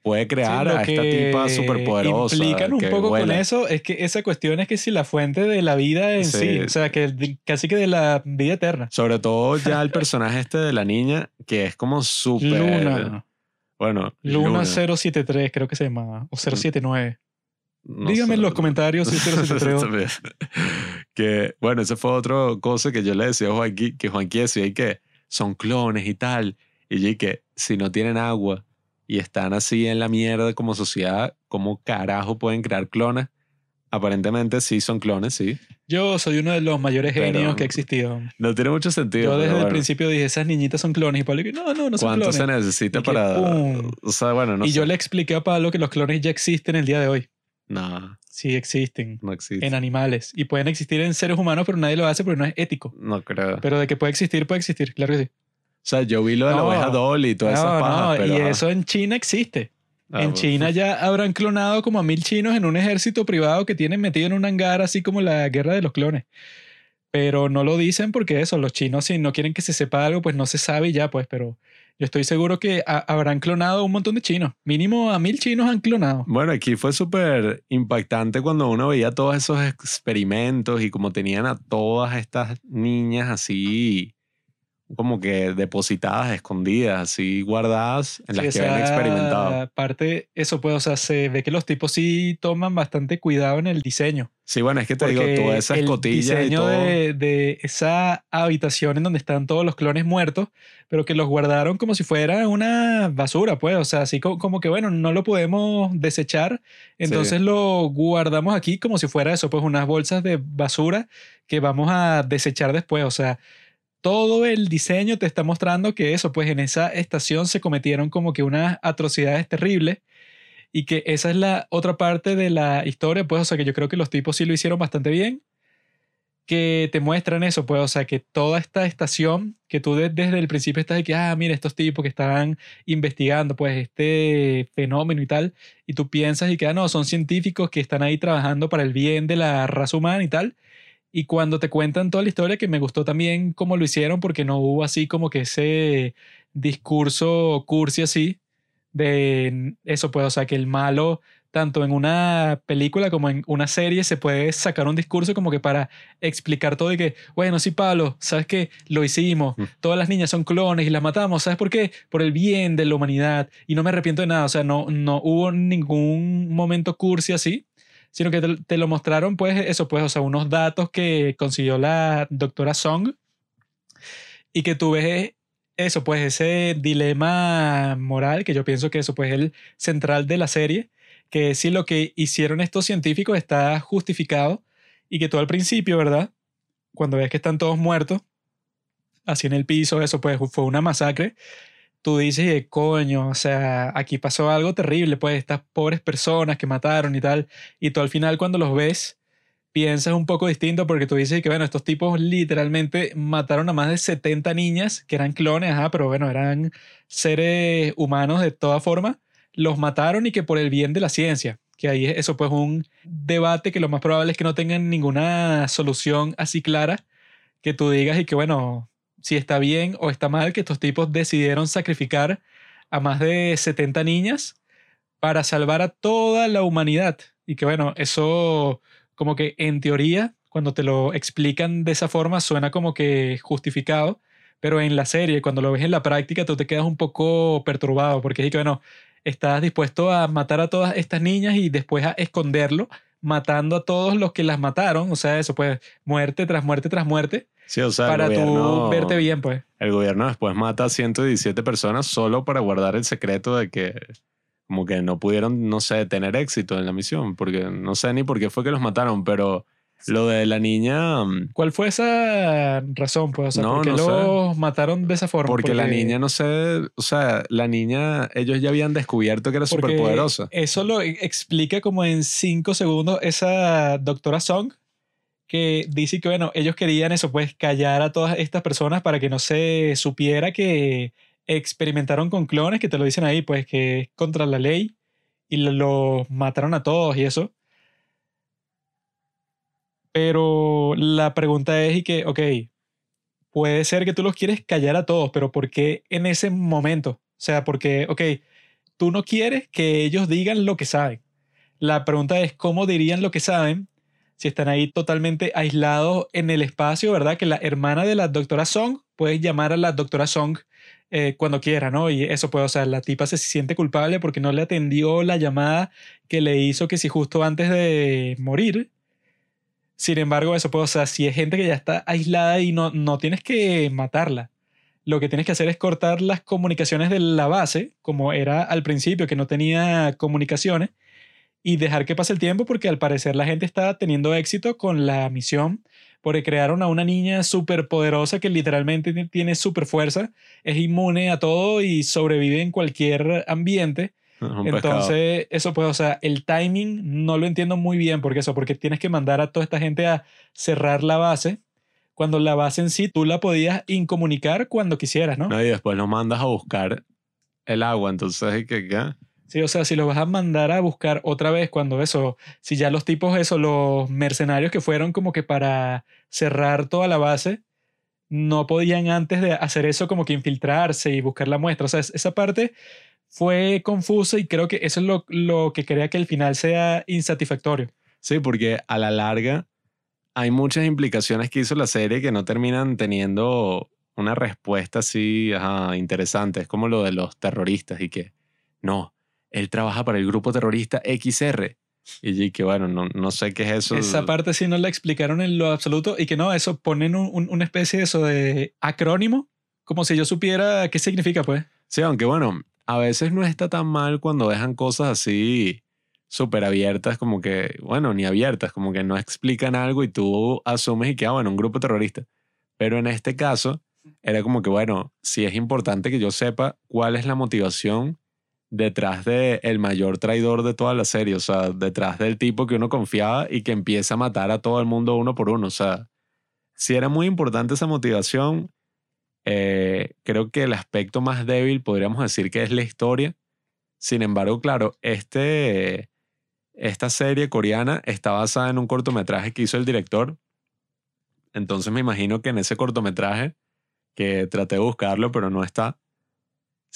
Puede crear Sí, a esta tipa superpoderosa. Implican un poco con vuela. eso, es que esa cuestión es que si la fuente de la vida en sí, Sí. o sea, que de- casi que de la vida eterna. Sobre todo ya el personaje este de la niña, que es como súper... Luna. Bueno, Luna 073, creo que se llama, o 079. no Dígame sé. en los comentarios si 073. Que, bueno, esa fue otra cosa que yo le decía a Juanqui, que Juanqui decía y que son clones y tal. Y yo que si no tienen agua y están así en la mierda como sociedad, ¿cómo carajo pueden crear clones? Aparentemente sí son clones, sí. Yo soy uno de los mayores Pero- genios que ha existido. No tiene mucho sentido. Yo desde el bueno. principio dije, esas niñitas son clones. Y Pablo que no, no, no son ¿Cuánto clones. se necesita Y que para...? pum. O sea, bueno, no y sé. yo le expliqué a Pablo que los clones ya existen el día de hoy. No, Sí existen. no existe. En animales. Y pueden existir en seres humanos, pero nadie lo hace porque no es ético. No creo. Pero de que puede existir, puede existir. Claro que sí. o sea, yo vi lo de la No. oveja Dolly y todas esas No, pajas, no, pero... y ajá. eso en China existe. Ah, en. China ya habrán clonado como a mil chinos en un ejército privado que tienen metido en un hangar, así como la guerra de los clones. Pero no lo dicen porque eso, los chinos si no quieren que se sepa algo, pues no se sabe y ya, pues, pero yo estoy seguro que ha- habrán clonado un montón de chinos. Mínimo a mil chinos han clonado. Bueno, aquí fue súper impactante cuando uno veía todos esos experimentos y como tenían a todas estas niñas así como que depositadas, escondidas, así guardadas en las Sí, que habían experimentado. Parte, eso pues, o sea, se ve que los tipos sí toman bastante cuidado en el diseño. Sí, bueno, es que te digo, toda esa el escotilla y diseño todo. de, de esa habitación en donde están todos los clones muertos, pero que los guardaron como si fuera una basura, pues, o sea, así co- como, que, bueno, no lo podemos desechar, entonces lo guardamos aquí como si fuera eso, pues unas bolsas de basura que vamos a desechar después, o sea, todo el diseño te está mostrando que eso, pues en esa estación se cometieron como que unas atrocidades terribles y que esa es la otra parte de la historia, pues, o sea, que yo creo que los tipos sí lo hicieron bastante bien, que te muestran eso, pues, o sea, que toda esta estación, que tú de- desde el principio estás de que, ah, mira, estos tipos que están investigando, pues, este fenómeno y tal, y tú piensas y que, ah, no, son científicos que están ahí trabajando para el bien de la raza humana y tal, y cuando te cuentan toda la historia, que me gustó también cómo lo hicieron, porque no hubo así como que ese discurso cursi así, de eso, pues, o sea, que el malo, tanto en una película como en una serie, se puede sacar un discurso como que para explicar todo y que, bueno, sí, Pablo, ¿sabes qué? Lo hicimos, Mm. todas las niñas son clones y las matamos, ¿sabes por qué? Por el bien de la humanidad y no me arrepiento de nada, o sea, no, no hubo ningún momento cursi así, sino que te, lo mostraron, pues, eso, pues, o sea, unos datos que consiguió la doctora Song y que tú ves eso, pues, ese dilema moral, que yo pienso que eso, pues, es el central de la serie, que si lo que hicieron estos científicos está justificado y que tú al principio, ¿verdad? Cuando ves que están todos muertos, así en el piso, eso, pues, fue una masacre. Tú dices, "Eh, coño, o sea, aquí pasó algo terrible, pues, estas pobres personas que mataron y tal. Y tú al final, cuando los ves, piensas un poco distinto porque tú dices que, bueno, estos tipos literalmente mataron a más de 70 niñas que eran clones, ajá, pero bueno, eran seres humanos de toda forma. Los mataron y que por el bien de la ciencia, que ahí es eso pues un debate que lo más probable es que no tengan ninguna solución así clara que tú digas y que, bueno, si está bien o está mal que estos tipos decidieron sacrificar a más de 70 niñas para salvar a toda la humanidad. Y que bueno, eso como que en teoría, cuando te lo explican de esa forma, suena como que justificado, pero en la serie, cuando lo ves en la práctica, tú te quedas un poco perturbado, porque es que bueno, estás dispuesto a matar a todas estas niñas y después a esconderlo, matando a todos los que las mataron, o sea, eso pues muerte tras muerte tras muerte, Sí, o sea, para gobierno, tú verte bien, pues. el gobierno después mata a 117 personas solo para guardar el secreto de que como que no pudieron, no sé, tener éxito en la misión, porque no sé ni por qué fue que los mataron, pero lo de la niña, mm, ¿Cuál fue esa razón, pues? O sea, No, ¿por qué no sé. los mataron de esa forma? porque la niña, no sé, o sea, la niña, ellos ya habían descubierto que era porque súper poderosa. Eso lo explica como en cinco segundos esa doctora Song, que dice que, bueno, ellos querían eso, pues callar a todas estas personas para que no se supiera que experimentaron con clones, que te lo dicen ahí, pues que es contra la ley, y lo- los mataron a todos y eso. Pero la pregunta es y que, ok, puede ser que tú los quieres callar a todos, pero ¿por qué en ese momento? O sea, porque, ok, tú no quieres que ellos digan lo que saben. La pregunta es cómo dirían lo que saben si están ahí totalmente aislados en el espacio, ¿verdad? Que la hermana de la doctora Song puede llamar a la doctora Song eh, cuando quiera, ¿no? Y eso puede, o sea, la tipa se siente culpable porque no le atendió la llamada que le hizo que si justo antes de morir. Sin embargo, eso puede, o sea, si es gente que ya está aislada y no, no tienes que matarla. lo que tienes que hacer es cortar las comunicaciones de la base, como era al principio, que no tenía comunicaciones, y dejar que pase el tiempo porque al parecer la gente está teniendo éxito con la misión porque crearon a una niña súper poderosa que literalmente tiene súper fuerza, es inmune a todo y sobrevive en cualquier ambiente. Entonces, eso pues, o sea, el timing no lo entiendo muy bien porque eso, porque tienes que mandar a toda esta gente a cerrar la base cuando la base en sí tú la podías incomunicar cuando quisieras, ¿no? no y después lo mandas a buscar el agua, entonces, ¿qué? qué? Sí, o sea, si lo vas a mandar a buscar otra vez cuando eso, si ya los tipos, eso, los mercenarios que fueron como que para cerrar toda la base, no podían antes de hacer eso como que infiltrarse y buscar la muestra. O sea, esa parte fue confusa y creo que eso es lo, lo que crea que el final sea insatisfactorio. Sí, porque a la larga hay muchas implicaciones que hizo la serie que no terminan teniendo una respuesta así interesante. Es como lo de los terroristas y que no, él trabaja para el grupo terrorista XR. Y que bueno, no, no sé qué es eso. Esa parte sí no la explicaron en lo absoluto y que no, eso ponen un, una especie de eso de acrónimo, como si yo supiera qué significa, pues. Sí, aunque bueno, a veces no está tan mal cuando dejan cosas así súper abiertas, como que, bueno, ni abiertas, como que no explican algo y tú asumes y que, ah, bueno, un grupo terrorista. Pero en este caso, era como que, bueno, sí es importante que yo sepa cuál es la motivación detrás de el mayor traidor de toda la serie, o sea, detrás del tipo que uno confiaba y que empieza a matar a todo el mundo uno por uno, o sea, si era muy importante esa motivación, eh, creo que el aspecto más débil podríamos decir que es la historia. Sin embargo, claro, este, esta serie coreana está basada en un cortometraje que hizo el director. Entonces me imagino que en ese cortometraje, que traté de buscarlo, pero no está,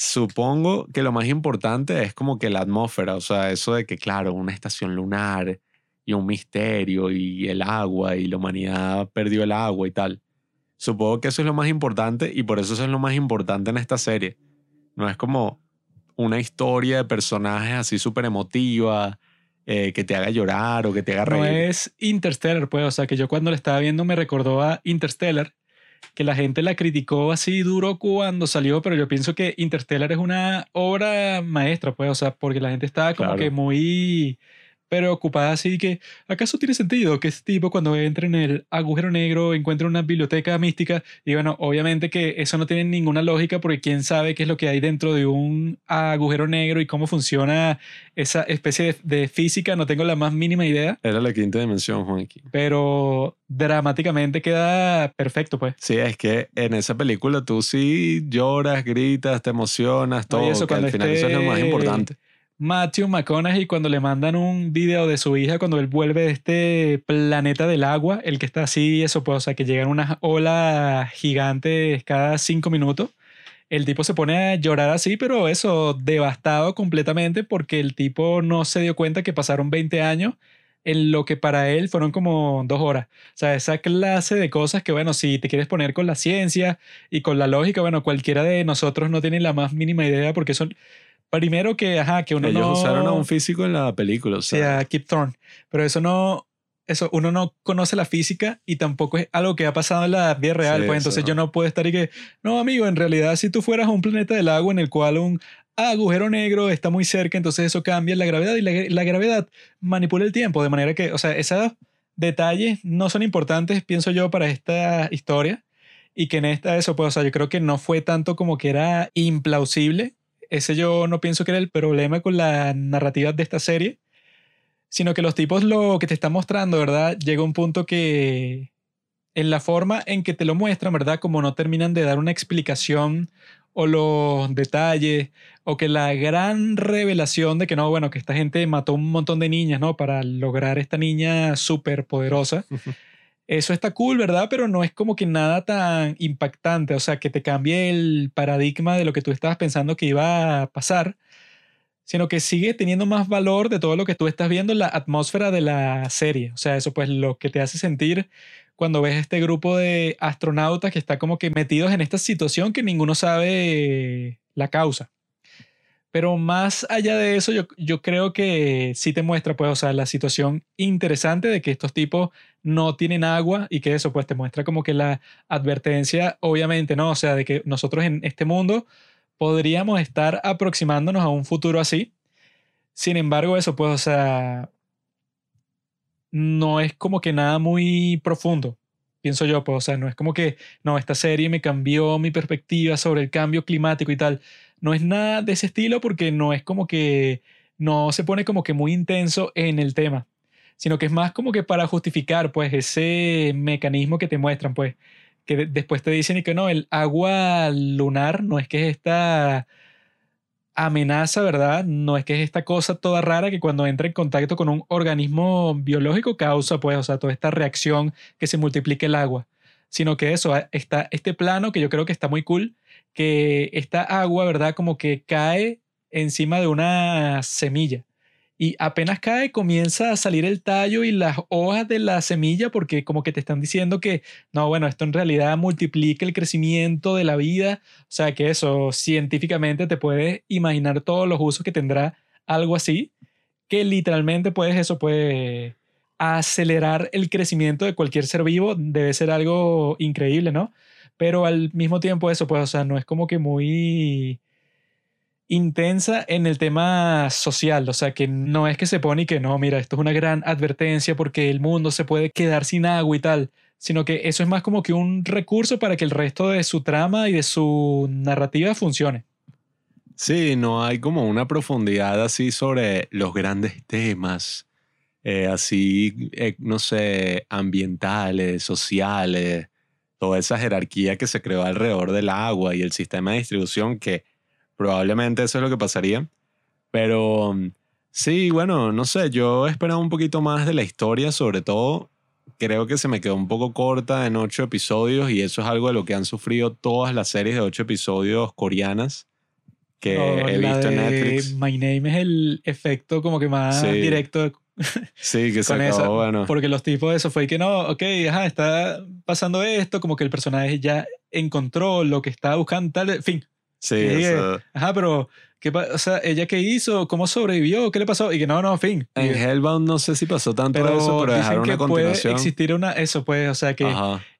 Supongo que lo más importante es como que la atmósfera, o sea, eso de que, claro, una estación lunar y un misterio y el agua y la humanidad perdió el agua y tal. Supongo que eso es lo más importante y por eso eso es lo más importante en esta serie. No es como una historia de personajes así súper emotiva, eh, que te haga llorar o que te haga reír. No es Interstellar, pues, o sea, que yo cuando le estaba viendo me recordó a Interstellar que la gente la criticó así duro cuando salió, pero yo pienso que Interstellar es una obra maestra, pues, o sea, porque la gente estaba como que muy preocupada así que, ¿acaso tiene sentido que este tipo cuando entre en el agujero negro encuentre una biblioteca mística? Y bueno, obviamente que eso no tiene ninguna lógica porque quién sabe qué es lo que hay dentro de un agujero negro y cómo funciona esa especie de, física, no tengo la más mínima idea. Era la quinta dimensión, Juanqui. Pero dramáticamente queda perfecto, pues. Sí, es que en esa película tú sí lloras, gritas, te emocionas, todo. eso, que al final eso es lo más importante Matthew McConaughey cuando le mandan un video de su hija cuando él vuelve de este planeta del agua, el que está así, eso pues, o sea, que llegan unas olas gigantes cada cinco minutos. El tipo se pone a llorar así, pero eso, devastado completamente porque el tipo no se dio cuenta que pasaron 20 años en lo que para él fueron como dos horas. O sea, esa clase de cosas que, bueno, si te quieres poner con la ciencia y con la lógica, bueno, cualquiera de nosotros no tiene la más mínima idea porque son Primero que, ajá, que uno Ellos no... usaron a un físico en la película, o sea. Sí, a Kip Thorne. Pero eso no... Eso, uno no conoce la física y tampoco es algo que ha pasado en la vida real. pues entonces yo no puedo estar y que, no, amigo, en realidad si tú fueras a un planeta del agua en el cual un agujero negro está muy cerca, entonces eso cambia la gravedad y la, la gravedad manipula el tiempo. De manera que, o sea, esos detalles no son importantes, pienso yo, para esta historia. Y que en esta, eso, pues, o sea, yo creo que no fue tanto como que era implausible ese yo no pienso que era el problema con la narrativa de esta serie, sino que los tipos lo que te están mostrando, ¿verdad? Llega un punto que en la forma en que te lo muestran, ¿verdad? Como no terminan de dar una explicación o los detalles, o que la gran revelación de que no, bueno, que esta gente mató un montón de niñas, ¿no? Para lograr esta niña súper poderosa. Eso está cool, ¿verdad? Pero no es como que nada tan impactante, o sea, que te cambie el paradigma de lo que tú estabas pensando que iba a pasar, sino que sigue teniendo más valor de todo lo que tú estás viendo la atmósfera de la serie. O sea, eso pues lo que te hace sentir cuando ves este grupo de astronautas que está como que metidos en esta situación que ninguno sabe la causa. Pero más allá de eso, yo, yo creo que sí te muestra, pues, o sea, la situación interesante de que estos tipos no tienen agua y que eso, pues, te muestra como que la advertencia, obviamente, ¿no? O sea, de que nosotros en este mundo podríamos estar aproximándonos a un futuro así. Sin embargo, eso, pues, o sea, no es como que nada muy profundo, pienso yo, pues, o sea, no es como que, no, esta serie me cambió mi perspectiva sobre el cambio climático y tal. No es nada de ese estilo porque no es como que, no se pone como que muy intenso en el tema, sino que es más como que para justificar, pues, ese mecanismo que te muestran, pues, que después te dicen y que no, el agua lunar no es que es esta amenaza, ¿verdad? No es que es esta cosa toda rara que cuando entra en contacto con un organismo biológico causa, pues, o sea, toda esta reacción que se multiplique el agua, sino que eso, está este plano que yo creo que está muy cool, que esta agua, ¿verdad? Como que cae encima de una semilla y apenas cae comienza a salir el tallo y las hojas de la semilla porque como que te están diciendo que no, bueno, esto en realidad multiplica el crecimiento de la vida, o sea que eso científicamente te puedes imaginar todos los usos que tendrá algo así, que literalmente puedes eso puede acelerar el crecimiento de cualquier ser vivo, debe ser algo increíble, ¿no? Pero al mismo tiempo eso pues, o sea, no es como que muy intensa en el tema social, o sea, que no es que se pone y que no, mira, esto es una gran advertencia porque el mundo se puede quedar sin agua y tal, sino que eso es más como que un recurso para que el resto de su trama y de su narrativa funcione. Sí, no hay como una profundidad así sobre los grandes temas, eh, así, eh, no sé, ambientales, sociales, toda esa jerarquía que se creó alrededor del agua y el sistema de distribución que Probablemente eso es lo que pasaría. Pero sí, bueno, no sé, yo esperaba un poquito más de la historia, sobre todo creo que se me quedó un poco corta en ocho episodios y eso es algo de lo que han sufrido todas las series de ocho episodios coreanas que he visto en Netflix. My Name es el efecto como que más directo. Sí, que se acabó, bueno. Porque los tipos de eso fue que no, ok, ajá, está pasando esto, como que el personaje ya encontró lo que estaba buscando, tal, fin, Sí, Ajá, pero ¿qué o sea, ¿ella qué hizo? ¿Cómo sobrevivió? ¿Qué le pasó? Y que no, no, fin. En Hellbound no sé si pasó tanto eso, pero dejaron una continuación. Puede existir una, eso pues, o sea que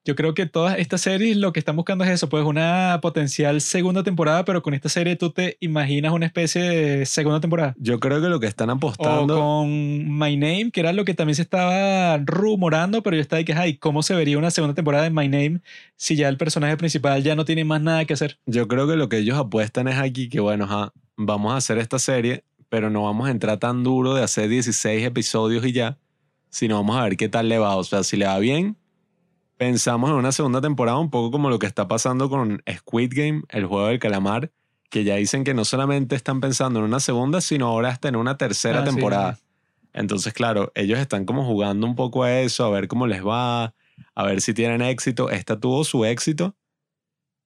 yo creo que todas estas series lo que están buscando es eso, pues una potencial segunda temporada, pero con esta serie tú te imaginas una especie de segunda temporada. Yo creo que lo que están apostando... O con My Name, que era lo que también se estaba rumorando, pero yo estaba de que, ay, ¿cómo se vería una segunda temporada de My Name si ya el personaje principal ya no tiene más nada que hacer? Yo creo que lo que ellos apuestan es aquí que, bueno, vamos a hacer esta serie, pero no vamos a entrar tan duro de hacer 16 episodios y ya, sino vamos a ver qué tal le va. O sea, si le va bien pensamos en una segunda temporada un poco como lo que está pasando con Squid Game, el juego del calamar, que ya dicen que no solamente están pensando en una segunda, sino ahora hasta en una tercera ah, temporada. Entonces, claro, ellos están como jugando un poco a eso, a ver cómo les va, a ver si tienen éxito. Esta tuvo su éxito.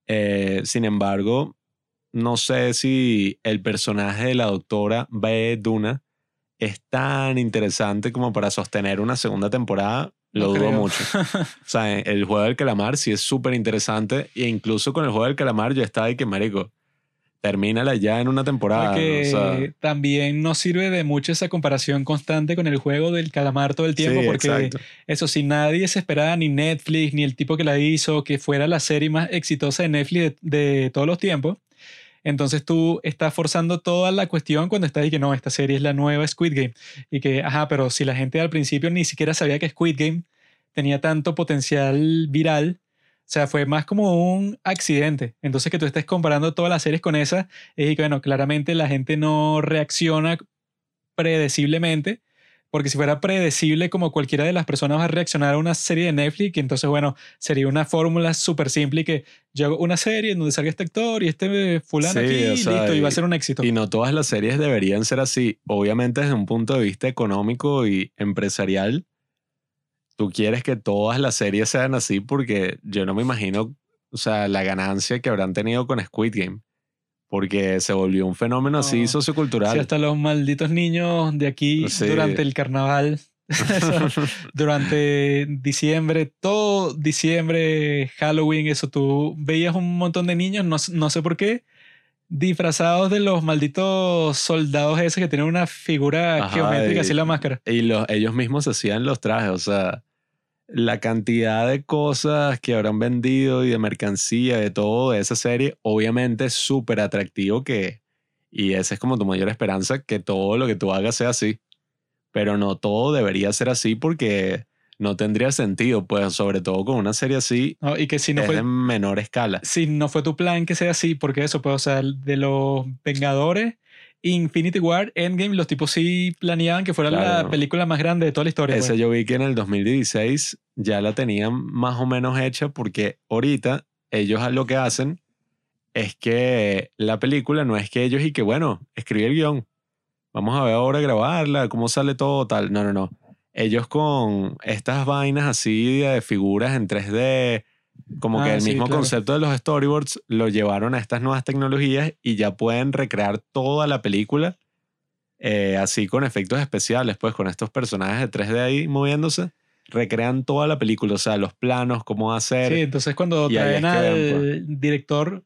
Eh, sin embargo, no sé si el personaje de la doctora B. Duna es tan interesante como para sostener una segunda temporada lo dudo mucho. o sea, el juego del calamar sí es súper interesante. E incluso con el juego del calamar yo estaba ahí que, marico, termínala ya en una temporada. Porque también no sirve de mucho esa comparación constante con el juego del calamar todo el tiempo. porque eso, si nadie se esperaba, ni Netflix, ni el tipo que la hizo, que fuera la serie más exitosa de Netflix de todos los tiempos entonces tú estás forzando toda la cuestión cuando estás diciendo que no, esta serie es la nueva Squid Game. Y que, ajá, pero si la gente al principio ni siquiera sabía que Squid Game tenía tanto potencial viral, o sea, fue más como un accidente. Entonces que tú estés comparando todas las series con esa, es que, bueno, claramente la gente no reacciona predeciblemente porque si fuera predecible como cualquiera de las personas va a reaccionar a una serie de Netflix, entonces, bueno, sería una fórmula súper simple y que yo hago una serie en donde salga este actor y este fulano aquí y listo, y va a ser un éxito. Y no todas las series deberían ser así. Obviamente desde un punto de vista económico y empresarial, tú quieres que todas las series sean así porque yo no me imagino, o sea, la ganancia que habrán tenido con Squid Game porque se volvió un fenómeno así sociocultural. Sí, hasta los malditos niños de aquí durante el carnaval, durante diciembre, todo diciembre, Halloween, eso, tú veías un montón de niños, no, no sé por qué, disfrazados de los malditos soldados esos que tienen una figura Ajá, geométrica y- así la máscara. Y los, ellos mismos hacían los trajes, o sea, la cantidad de cosas que habrán vendido y de mercancía, de todo de esa serie, obviamente es súper atractivo que, y esa es como tu mayor esperanza, que todo lo que tú hagas sea así. Pero no todo debería ser así porque no tendría sentido, pues sobre todo con una serie así, ¿no? Y que si no es fue de menor escala. si no fue tu plan que sea así, porque eso, pues, o sea, de los Vengadores, Infinity War, Endgame, los tipos sí planeaban que fuera Claro. la película más grande de toda la historia. Esa pues. yo vi que en el 2016 ya la tenían más o menos hecha porque ahorita ellos lo que hacen es que la película no es que ellos y que bueno, escribí el guion, vamos a ver ahora grabarla, cómo sale todo tal. No, no, no. Ellos con estas vainas así de figuras en 3D, como Ah, que el sí, mismo claro. concepto de los storyboards lo llevaron a estas nuevas tecnologías y ya pueden recrear toda la película eh, así con efectos especiales, pues con estos personajes de 3D ahí moviéndose, recrean toda la película, o sea, los planos, cómo hacer. Sí, entonces cuando traen al director,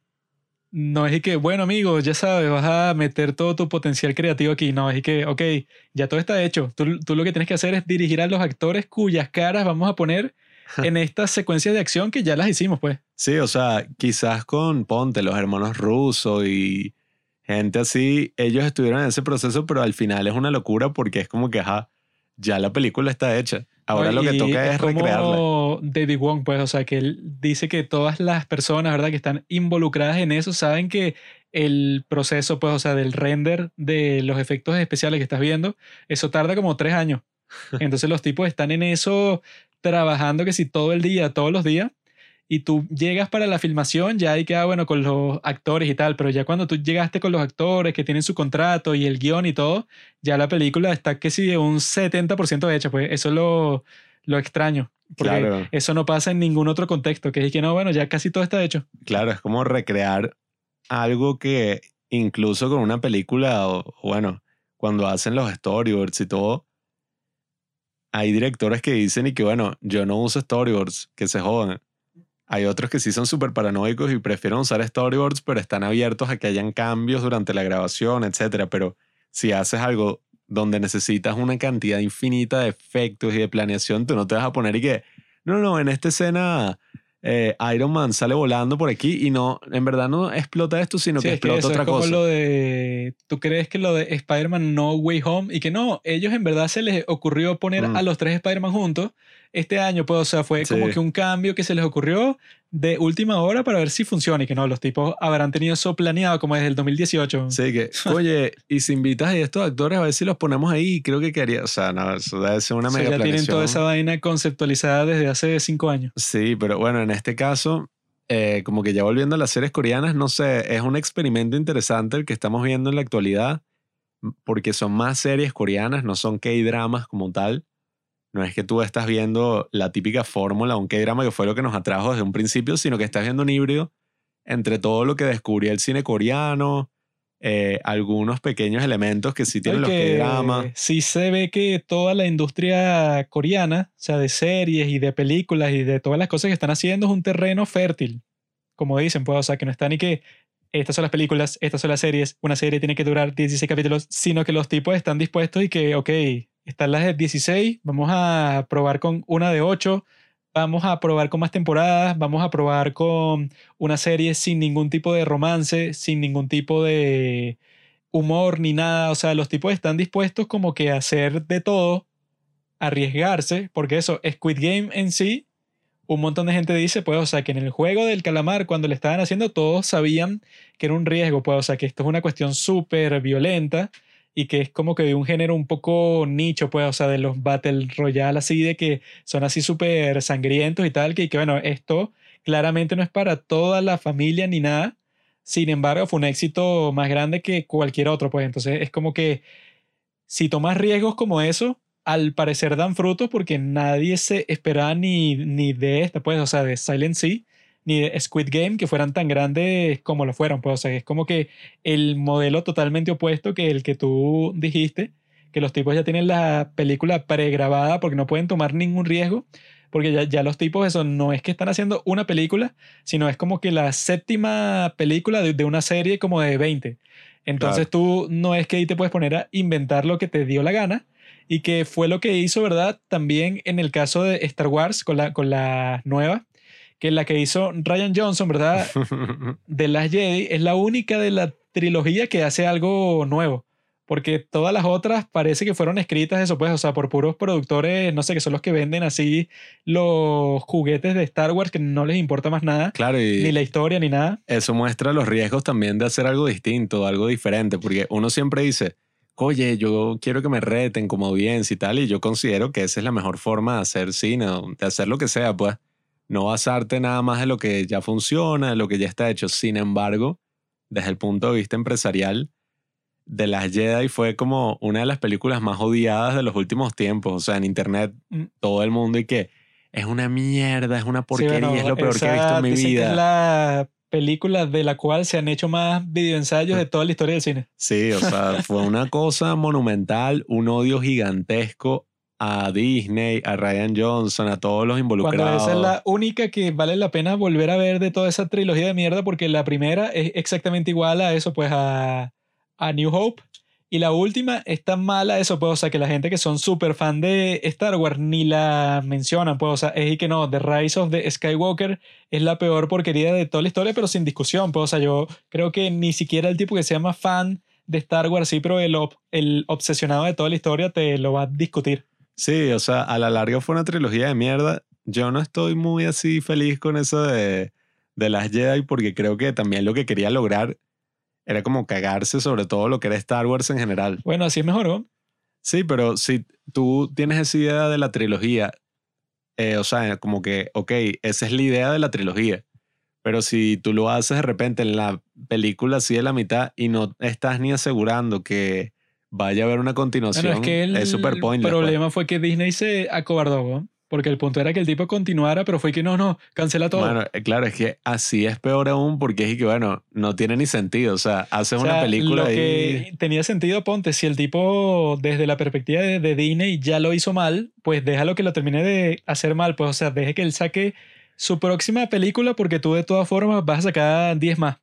no es y que, bueno, amigo, ya sabes, vas a meter todo tu potencial creativo aquí. No, es y que, ok, ya todo está hecho. Tú, tú lo que tienes que hacer es dirigir a los actores cuyas caras vamos a poner en estas secuencias de acción que ya las hicimos, pues. Sí, o sea, quizás con Ponte, los hermanos rusos y gente así, ellos estuvieron en ese proceso, pero al final es una locura porque es como que, ajá, ya la película está hecha. Ahora lo que toca es, como recrearla. David Wong, pues, o sea, que él dice que todas las personas, ¿verdad?, que están involucradas en eso saben que el proceso, pues, o sea, del render de los efectos especiales que estás viendo, eso tarda como tres años. Entonces los tipos están en eso trabajando que si todo el día, todos los días, y tú llegas para la filmación, ya ahí queda bueno con los actores y tal, pero ya cuando tú llegaste con los actores que tienen su contrato y el guion y todo, ya la película está que sí un 70% hecha, pues eso es lo, lo extraño. Porque Claro. eso no pasa en ningún otro contexto, que es que no, bueno, ya casi todo está hecho. Claro, es como recrear algo que incluso con una película, o o bueno, cuando hacen los storyboards y todo, hay directores que dicen y que bueno, yo no uso storyboards, que se jodan. Hay otros que sí son súper paranoicos y prefieren usar storyboards, pero están abiertos a que hayan cambios durante la grabación, etc. Pero si haces algo donde necesitas una cantidad infinita de efectos y de planeación, tú no te vas a poner y que, no, no, en esta escena eh, Iron Man sale volando por aquí y no, en verdad no explota esto, sino Sí, que es que explota eso otra es como cosa. lo de. ¿Tú crees que lo de Spider-Man No Way Home? Y que no, ellos en verdad se les ocurrió poner Mm. a los tres Spider-Man juntos este año, pues, o sea, fue como Sí. que un cambio que se les ocurrió de última hora para ver si funciona y que no, los tipos habrán tenido eso planeado como desde el 2018. Sí, que, oye, y si invitas a estos actores a ver si los ponemos ahí, creo que quedaría, o sea, no, eso debe ser una O sea, mega ya tienen planeación. toda esa vaina conceptualizada desde hace cinco años. Sí, pero bueno, en este caso, eh, como que ya volviendo a las series coreanas, no sé, es un experimento interesante el que estamos viendo en la actualidad, porque son más series coreanas, no son K-dramas como tal. No es que tú estás viendo la típica fórmula, un K-drama que fue lo que nos atrajo desde un principio, sino que estás viendo un híbrido entre todo lo que descubrió el cine coreano, eh, algunos pequeños elementos que sí tienen los Porque K-dramas. sí se ve que toda la industria coreana, o sea, de series y de películas y de todas las cosas que están haciendo es un terreno fértil. Como dicen, pues, o sea, que no está ni que estas son las películas, estas son las series, una serie tiene que durar 16 capítulos, sino que los tipos están dispuestos y que, ok, están las de 16, vamos a probar con una de 8, vamos a probar con más temporadas, vamos a probar con una serie sin ningún tipo de romance, sin ningún tipo de humor ni nada. O sea, los tipos están dispuestos como que a hacer de todo, arriesgarse, porque eso, Squid Game en sí, un montón de gente dice, pues, o sea, que en el juego del calamar, cuando le estaban haciendo, todos sabían que era un riesgo, pues, o sea, que esto es una cuestión súper violenta y que es como que de un género un poco nicho, pues, o sea, de los Battle Royale así, de que son así súper sangrientos y tal, que, que bueno, esto claramente no es para toda la familia ni nada. Sin embargo, fue un éxito más grande que cualquier otro, pues entonces es como que si tomas riesgos como eso, al parecer dan frutos porque nadie se esperaba ni, ni de esta, pues, o sea, de Silent Sea, ni de Squid Game que fueran tan grandes como lo fueron, pues, o sea, es como que el modelo totalmente opuesto que el que tú dijiste, que los tipos ya tienen la película pregrabada porque no pueden tomar ningún riesgo, porque ya, ya los tipos, eso no es que están haciendo una película, sino es como que la séptima película de, de una serie como de 20. Entonces tú no es que ahí te puedes poner a inventar lo que te dio la gana, y que fue lo que hizo, ¿verdad? También en el caso de Star Wars con la, con la nueva, que la que hizo Ryan Johnson, ¿verdad? de las Jedi, es la única de la trilogía que hace algo nuevo. Porque todas las otras parece que fueron escritas eso, pues, o sea, por puros productores, no sé, que son los que venden así los juguetes de Star Wars, que no les importa más nada. Claro, y Ni la historia, ni nada. eso muestra los riesgos también de hacer algo distinto, algo diferente, porque uno siempre dice, oye, yo quiero que me reten como audiencia y tal, y yo considero que esa es la mejor forma de hacer cine, de hacer lo que sea, pues. No basarte nada más en lo que ya funciona, en lo que ya está hecho. Sin embargo, desde el punto de vista empresarial, The Last Jedi fue como una de las películas más odiadas de los últimos tiempos. O sea, en internet, Mm. todo el mundo y que es una mierda, es una Sí, porquería, bueno, es lo peor que he visto en mi dicen que vida. es la película de la cual se han hecho más videoensayos de toda la historia del cine. Sí, o sea, fue una cosa monumental, un odio gigantesco a Disney, a Ryan Johnson, a todos los Cuando involucrados. esa es la única que vale la pena volver a ver de toda esa trilogía de mierda, porque la primera es exactamente igual a eso, pues a, a New Hope. Y la última es tan mala eso, pues, o sea, que la gente que son súper fan de Star Wars ni la mencionan, pues, o sea, es y que no, The Rise of the Skywalker es la peor porquería de toda la historia, pero sin discusión, pues, o sea, yo creo que ni siquiera el tipo que se llama fan de Star Wars, sí, pero el, ob- el obsesionado de toda la historia te lo va a discutir. Sí, o sea, a la larga fue una trilogía de mierda. Yo no estoy muy así feliz con eso de, de las Jedi porque creo que también lo que quería lograr era como cagarse sobre todo lo que era Star Wars en general. Bueno, así es mejor, ¿no? Sí, pero si tú tienes esa idea de la trilogía, eh, o sea, como que, ok, esa es la idea de la trilogía. Pero si tú lo haces de repente en la película así de la mitad y no estás ni asegurando que vaya a haber una continuación, Bueno, es que el es super pointless. pues. problema fue que Disney se acobardó, ¿no? porque el punto era que el tipo continuara, pero fue que no, no, cancela todo. Bueno, eh, claro, es que así es peor aún porque es que, bueno, no tiene ni sentido. O sea, haces O sea, una película lo y... que tenía sentido, ponte, si el tipo desde la perspectiva de, de Disney ya lo hizo mal, pues déjalo que lo termine de hacer mal, pues o sea, deje que él saque su próxima película porque tú de todas formas vas a sacar 10 más.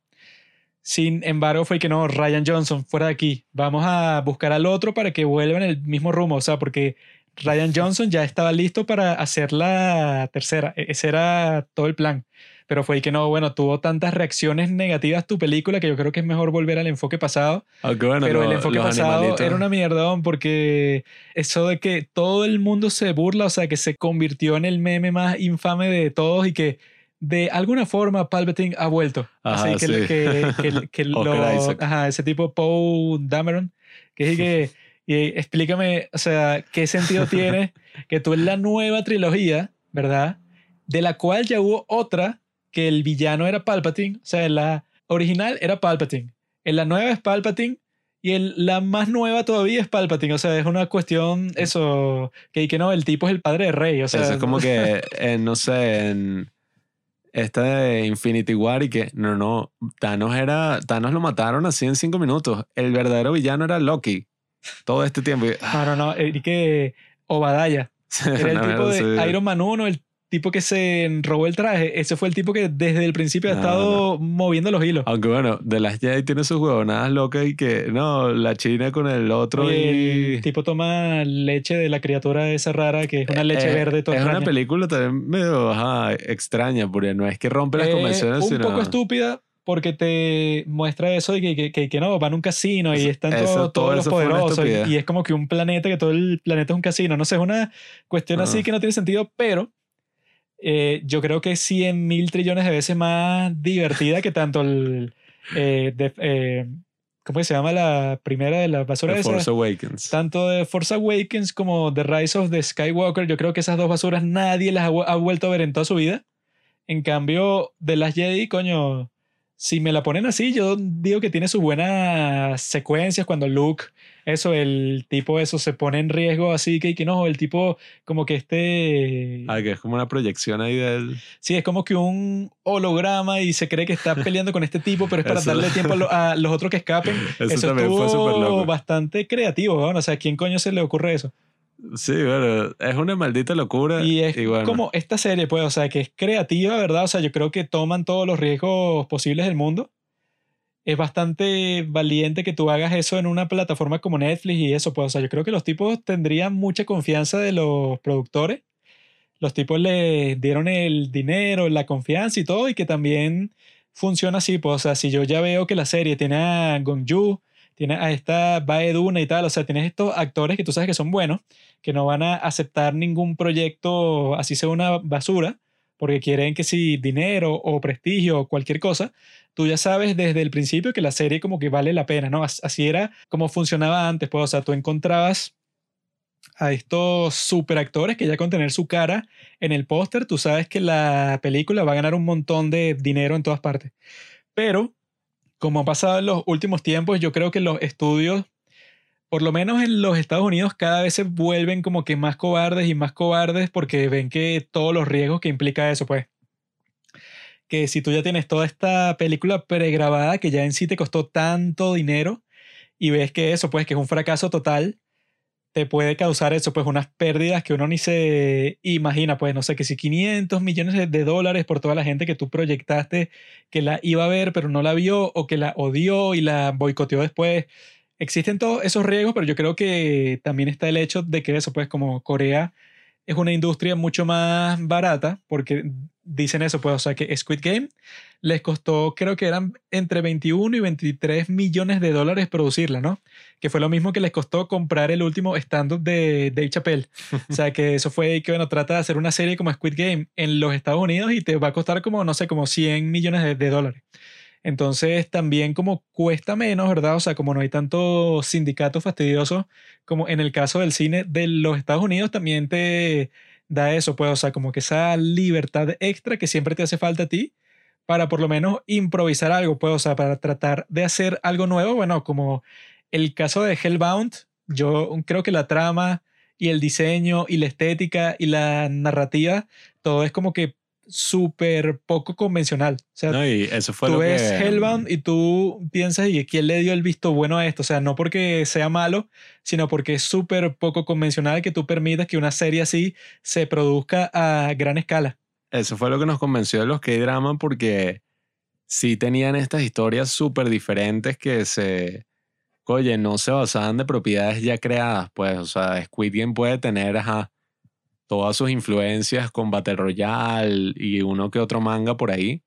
Sin embargo, fue que no, Ryan Johnson, fuera de aquí, vamos a buscar al otro para que vuelva en el mismo rumbo, o sea, porque Ryan Johnson ya estaba listo para hacer la tercera, E- ese era todo el plan. Pero fue que no, bueno, tuvo tantas reacciones negativas tu película que yo creo que es mejor volver al enfoque pasado. Bueno, pero lo- el enfoque pasado animalitos- era una mierda porque eso de que todo el mundo se burla, o sea, que se convirtió en el meme más infame de todos y que de alguna forma Palpatine ha vuelto. Ajá, Así que, sí. que, que, que lo- ajá, ese tipo Poe Dameron, que es que y explícame, o sea, qué sentido tiene que tú en la nueva trilogía, ¿verdad? De la cual ya hubo otra que el villano era Palpatine, o sea, en la original era Palpatine, en la nueva es Palpatine y en la más nueva todavía es Palpatine, o sea, es una cuestión eso que, que no, el tipo es el padre de Rey, o sea, Eso es como que, en, no sé, en esta de Infinity War y que, no, no, Thanos era, Thanos lo mataron así en cinco minutos. El verdadero villano era Loki. Todo este tiempo. no, no, no, y que Obadaya, Era el tipo de. Iron Man 1, el tipo que se robó el traje. Ese fue el tipo que desde el principio ha No, estado moviendo los hilos. Aunque bueno, de las Jedi tiene sus huevonadas locas y que, no, la China con el otro Oye, y... el tipo toma leche de la criatura esa rara que es una leche Eh, verde toda Es una extraña. película también medio ajá, extraña, porque no es que rompe las Eh, convenciones, un sino... poco estúpida porque te muestra eso de que, que, que, que no, van a un casino y están eso- todos, todo todos los una poderosos y, es como que un planeta, que todo el planeta es un casino. No sé, es una cuestión así Ah. que no tiene sentido, pero eh, yo creo que es 100 mil trillones de veces más divertida que tanto el... eh, de- eh, ¿Cómo se llama la primera de la basura The? Force Awakens. Tanto de Force Awakens como The Rise of the Skywalker, yo creo que esas dos basuras nadie las ha, ha vuelto a ver en toda su vida. En cambio, de las Jedi, coño, si me la ponen así, yo digo que tiene sus buenas secuencias cuando Luke, eso, el tipo, eso se pone en riesgo así que, que no, el tipo como que este... Ah, que es como una proyección ahí del... Sí, es como que un holograma y se cree que está peleando con este tipo, pero es para Eso- darle tiempo a, lo- a los otros que escapen. Eso, Eso también estuvo fue súper loco. bastante creativo, ¿no? O sea, ¿a quién coño se le ocurre eso? Sí, bueno, es una maldita locura. Y es bueno. como esta serie, pues, o sea, que es creativa, ¿verdad? O sea, yo creo que toman todos los riesgos posibles del mundo. Es bastante valiente que tú hagas eso en una plataforma como Netflix y eso, pues, o sea, yo creo que los tipos tendrían mucha confianza de los productores. Los tipos le dieron el dinero, la confianza y todo, y que también funciona así, pues, o sea, si yo ya veo que la serie tiene a Gong Yu, tiene a esta Baeduna y tal, o sea, tienes estos actores que tú sabes que son buenos, que no van a aceptar ningún proyecto, así sea una basura, porque quieren que si dinero o prestigio o cualquier cosa, tú ya sabes desde el principio que la serie como que vale la pena, ¿no? Así era como funcionaba antes, pues, o sea, tú encontrabas a estos super actores que ya con tener su cara en el póster, tú sabes que la película va a ganar un montón de dinero en todas partes. Pero, como ha pasado en los últimos tiempos, yo creo que los estudios, por lo menos en los Estados Unidos, cada vez se vuelven como que más cobardes y más cobardes porque ven que todos los riesgos que implica eso, pues. Que si tú ya tienes toda esta película pregrabada que ya en sí te costó tanto dinero y ves que eso, pues, que es un fracaso total, te puede causar eso, pues unas pérdidas que uno ni se imagina, pues no sé, que si 500 millones de dólares por toda la gente que tú proyectaste que la iba a ver pero no la vio o que la odió y la boicoteó después. Existen todos esos riesgos, pero yo creo que también está el hecho de que eso, pues como Corea es una industria mucho más barata, porque dicen eso, pues, o sea, que Squid Game les costó, creo que eran entre 21 y 23 millones de dólares producirla, ¿no? Que fue lo mismo que les costó comprar el último stand-up de Dave Chappelle. o sea, que eso fue que, bueno, trata de hacer una serie como Squid Game en los Estados Unidos y te va a costar como, no sé, como 100 millones de dólares. Entonces también como cuesta menos, ¿verdad? O sea, como no hay tantos sindicatos fastidiosos como en el caso del cine de los Estados Unidos, también te da eso, pues, o como que esa libertad extra que siempre te hace falta a ti para por lo menos improvisar algo, pues, o para tratar de hacer algo nuevo, bueno, como el caso de Hellbound, yo creo que la trama y el diseño y la estética y la narrativa, todo es como que súper poco convencional. O sea, no, y eso fue tú lo ves que... Hellbound y tú piensas, ¿y quién le dio el visto bueno a esto? O sea, no porque sea malo, sino porque es súper poco convencional que tú permitas que una serie así se produzca a gran escala. Eso fue lo que nos convenció de los K-drama porque sí tenían estas historias súper diferentes que se, oye, no se basaban de propiedades ya creadas, pues, o sea, Squid Game puede tener, ajá, todas sus influencias con Battle Royale y uno que otro manga por ahí.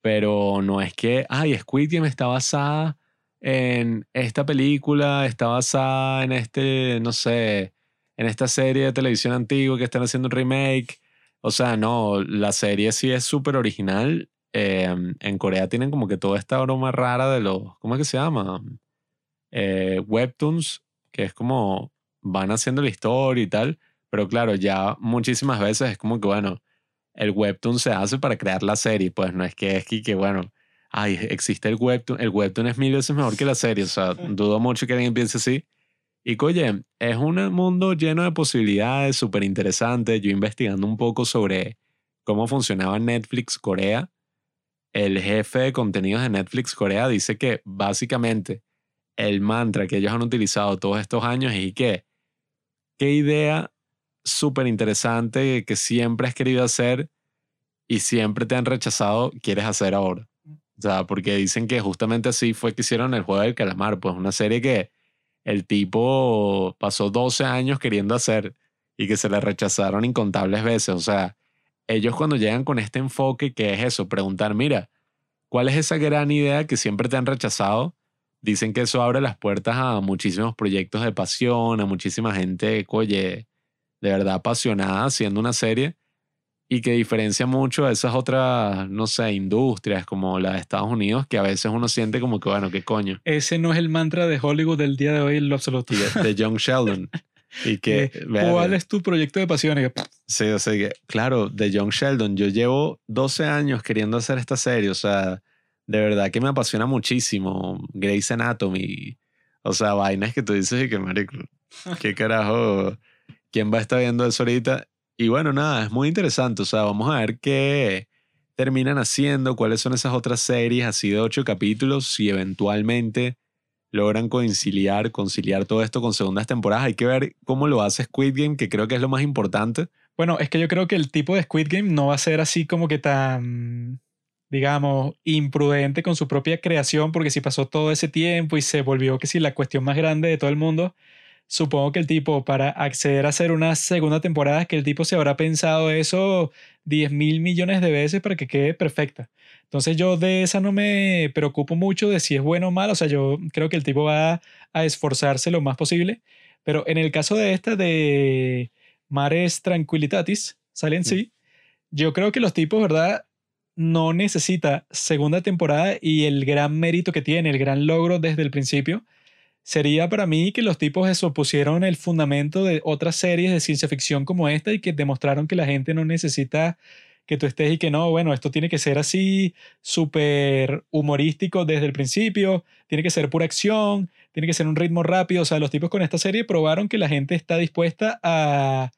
Pero no es que, ay, Squid Game está basada en esta película, está basada en este, no sé, en esta serie de televisión antigua que están haciendo un remake. O sea, no, la serie sí es súper original. Em, en Corea tienen como que toda esta broma rara de los, ¿cómo es que se llama? Eh, webtoons, que es como van haciendo la historia y tal. Pero claro, ya muchísimas veces es como que, bueno, el webtoon se hace para crear la serie, pues no es que es que, bueno, ay, existe el webtoon, el webtoon es mil veces mejor que la serie, o sea, dudo mucho que alguien piense así. Y oye, es un mundo lleno de posibilidades, súper interesante. Yo investigando un poco sobre cómo funcionaba Netflix Corea, el jefe de contenidos de Netflix Corea dice que básicamente el mantra que ellos han utilizado todos estos años es que, ¿qué idea súper interesante que siempre has querido hacer y siempre te han rechazado, quieres hacer ahora. O sea, porque dicen que justamente así fue que hicieron el juego del calamar, pues una serie que el tipo pasó 12 años queriendo hacer y que se le rechazaron incontables veces. O sea, ellos cuando llegan con este enfoque que es eso, preguntar, mira, ¿cuál es esa gran idea que siempre te han rechazado? Dicen que eso abre las puertas a muchísimos proyectos de pasión, a muchísima gente, oye, de verdad apasionada haciendo una serie y que diferencia mucho a esas otras, no sé, industrias como la de Estados Unidos, que a veces uno siente como que, bueno, ¿qué coño? Ese no es el mantra de Hollywood del día de hoy en lo absoluto. De, John Sheldon. Y que, ¿Cuál es tu proyecto de pasión? Sí, o sea, que, claro, de John Sheldon, yo llevo 12 años queriendo hacer esta serie, o sea, de verdad que me apasiona muchísimo Grey's Anatomy, o sea, vainas que tú dices y que, marico, qué carajo quién va a estar viendo eso ahorita. Y bueno, nada, es muy interesante. O sea, vamos a ver qué terminan haciendo, cuáles son esas otras series así de ocho capítulos, si eventualmente logran conciliar, conciliar todo esto con segundas temporadas. Hay que ver cómo lo hace Squid Game, que creo que es lo más importante. Bueno, es que yo creo que el tipo de Squid Game no va a ser así como que tan, digamos, imprudente con su propia creación, porque si pasó todo ese tiempo y se volvió que si la cuestión más grande de todo el mundo, supongo que el tipo, para acceder a hacer una segunda temporada, que el tipo se habrá pensado eso 10 mil millones de veces para que quede perfecta. Entonces yo de esa no me preocupo mucho de si es bueno o malo, o sea, yo creo que el tipo va a esforzarse lo más posible, pero en el caso de esta de Mares Tranquilitatis, Silent Sea, yo creo que los tipos, ¿verdad? No necesita segunda temporada y el gran mérito que tiene, el gran logro desde el principio, sería para mí que los tipos eso pusieron el fundamento de otras series de ciencia ficción como esta y que demostraron que la gente no necesita que tú estés y que no, bueno, esto tiene que ser así, súper humorístico desde el principio, tiene que ser pura acción, tiene que ser un ritmo rápido. O sea, los tipos con esta serie probaron que la gente está dispuesta a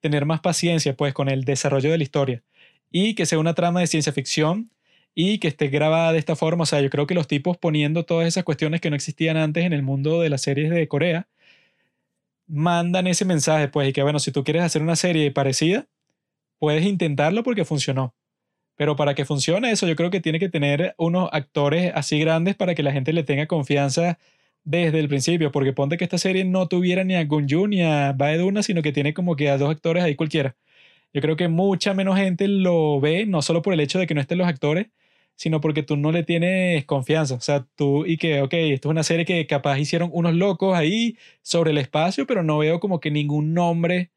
tener más paciencia, pues, con el desarrollo de la historia y que sea una trama de ciencia ficción y que esté grabada de esta forma. O sea, yo creo que los tipos poniendo todas esas cuestiones que no existían antes en el mundo de las series de Corea, mandan ese mensaje, pues, y que bueno, si tú quieres hacer una serie parecida, puedes intentarlo porque funcionó. Pero para que funcione eso, yo creo que tiene que tener unos actores así grandes para que la gente le tenga confianza desde el principio. Porque ponte que esta serie no tuviera ni a Gunju ni a Baeduna, sino que tiene como que a dos actores ahí cualquiera. Yo creo que mucha menos gente lo ve, no solo por el hecho de que no estén los actores, sino porque tú no le tienes confianza. O sea, tú y que, ok, esto es una serie que capaz hicieron unos locos ahí sobre el espacio, pero no veo como que ningún nombre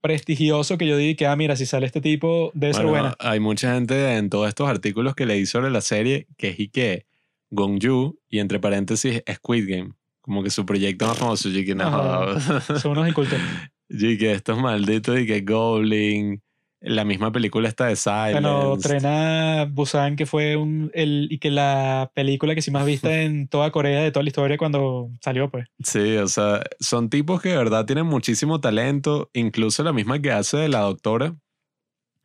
prestigioso que yo diga que, ah, mira, si sale este tipo, debe ser Bueno, buena. Hay mucha gente en todos estos artículos que leí sobre la serie que es y que Gongju y entre paréntesis Squid Game. Como que su proyecto más famoso. Y que no. Son unos incultos. y que estos malditos y que Goblin. La misma película está de Silence. Bueno, Trena Busan, que fue un, el, y que la película que sí más vista en toda Corea de toda la historia cuando salió, pues. Sí, o sea, son tipos que de verdad tienen muchísimo talento. Incluso la misma que hace de la doctora.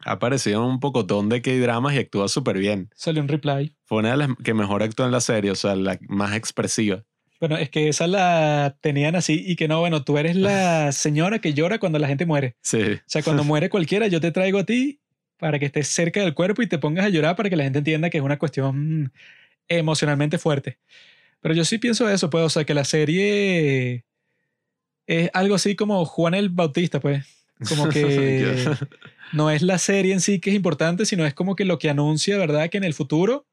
Ha aparecido en un pocotón de K-dramas y actúa súper bien. Salió un reply. Fue una de las que mejor actuó en la serie, o sea, la más expresiva. Bueno, es que esa la tenían así y que no, bueno, tú eres la señora que llora cuando la gente muere. Sí. O sea, cuando muere cualquiera, yo te traigo a ti para que estés cerca del cuerpo y te pongas a llorar para que la gente entienda que es una cuestión emocionalmente fuerte. Pero yo sí pienso eso, pues, o sea, que la serie es algo así como Juan el Bautista, pues. Como que no es la serie en sí que es importante, sino es como que lo que anuncia, ¿verdad? Que en el futuro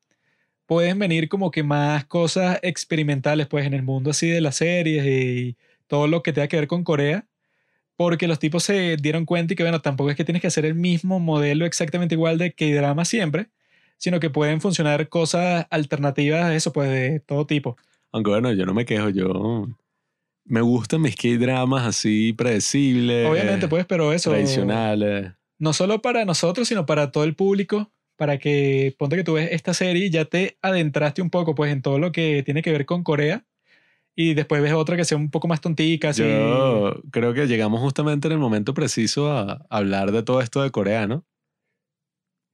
pueden venir como que más cosas experimentales, pues, en el mundo así de las series y todo lo que tenga que ver con Corea. Porque los tipos se dieron cuenta y que, bueno, tampoco es que tienes que hacer el mismo modelo exactamente igual de que drama siempre, sino que pueden funcionar cosas alternativas a eso, pues, de todo tipo. Aunque bueno, yo no me quejo, yo me gustan mis K-dramas así predecibles. Obviamente, pues, pero eso. Tradicionales. no solo para nosotros, sino para todo el público, para que ponte que tú ves esta serie ya te adentraste un poco pues en todo lo que tiene que ver con Corea y después ves otra que sea un poco más tontica, así. Yo creo que llegamos justamente en el momento preciso a hablar de todo esto de Corea, ¿no?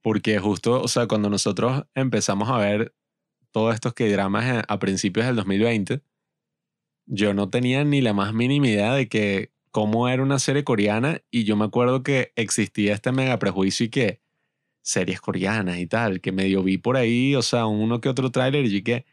Porque justo, o sea, cuando nosotros empezamos a ver todos estos K-dramas a- a principios del 2020, yo no tenía ni la más mínima idea de que cómo era una serie coreana y yo me acuerdo que existía este mega prejuicio y que series coreanas y tal, que medio vi por ahí, o sea, uno que otro tráiler y que,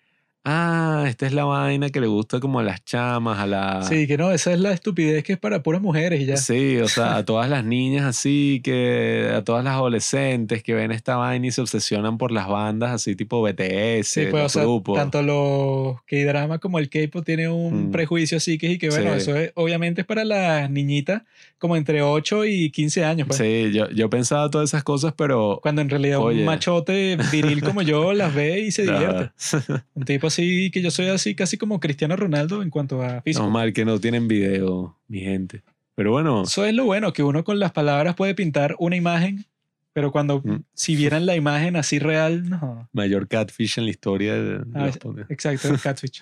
ah, esta es la vaina que le gusta como a las chamas, a la... Sí, que no, esa es la estupidez que es para puras mujeres y ya. Sí, o sea, a todas las niñas así, que a todas las adolescentes que ven esta vaina y se obsesionan por las bandas así tipo BTS, Sí, pues, o los sea, grupos. tanto los K-drama como el K-pop tiene un Mm. prejuicio así que, y que bueno, Sí. eso es, obviamente es para las niñitas como entre 8 y 15 años, pues. Sí, yo, yo pensaba todas esas cosas, pero... Cuando en realidad Oye. un machote viril como yo las ve y se divierte. Un tipo así que yo soy así casi como Cristiano Ronaldo en cuanto a físico. No mal que no tienen video, mi gente. Pero bueno, Eso es lo bueno, que uno con las palabras puede pintar una imagen, pero cuando Mm. si vieran la imagen así real, no. mayor catfish en la historia de, Ah. Exacto, el catfish.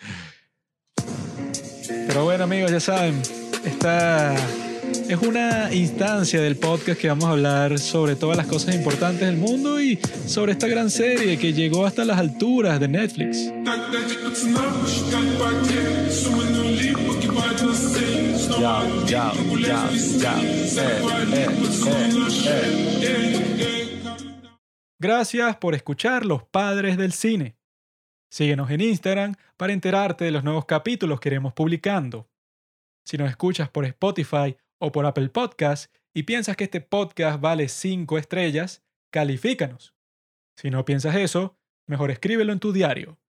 Pero bueno, amigos, ya saben, esta Es una instancia del podcast que vamos a hablar sobre todas las cosas importantes del mundo y sobre esta gran serie que llegó hasta las alturas de Netflix. Ya, ya, ya, ya. Eh, eh, eh, Gracias por escuchar Los Padres del Cine. Síguenos en Instagram para enterarte de los nuevos capítulos que iremos publicando. Si nos escuchas por Spotify o por Apple Podcast y piensas que este podcast vale 5 estrellas, califícanos. Si no piensas eso, mejor escríbelo en tu diario.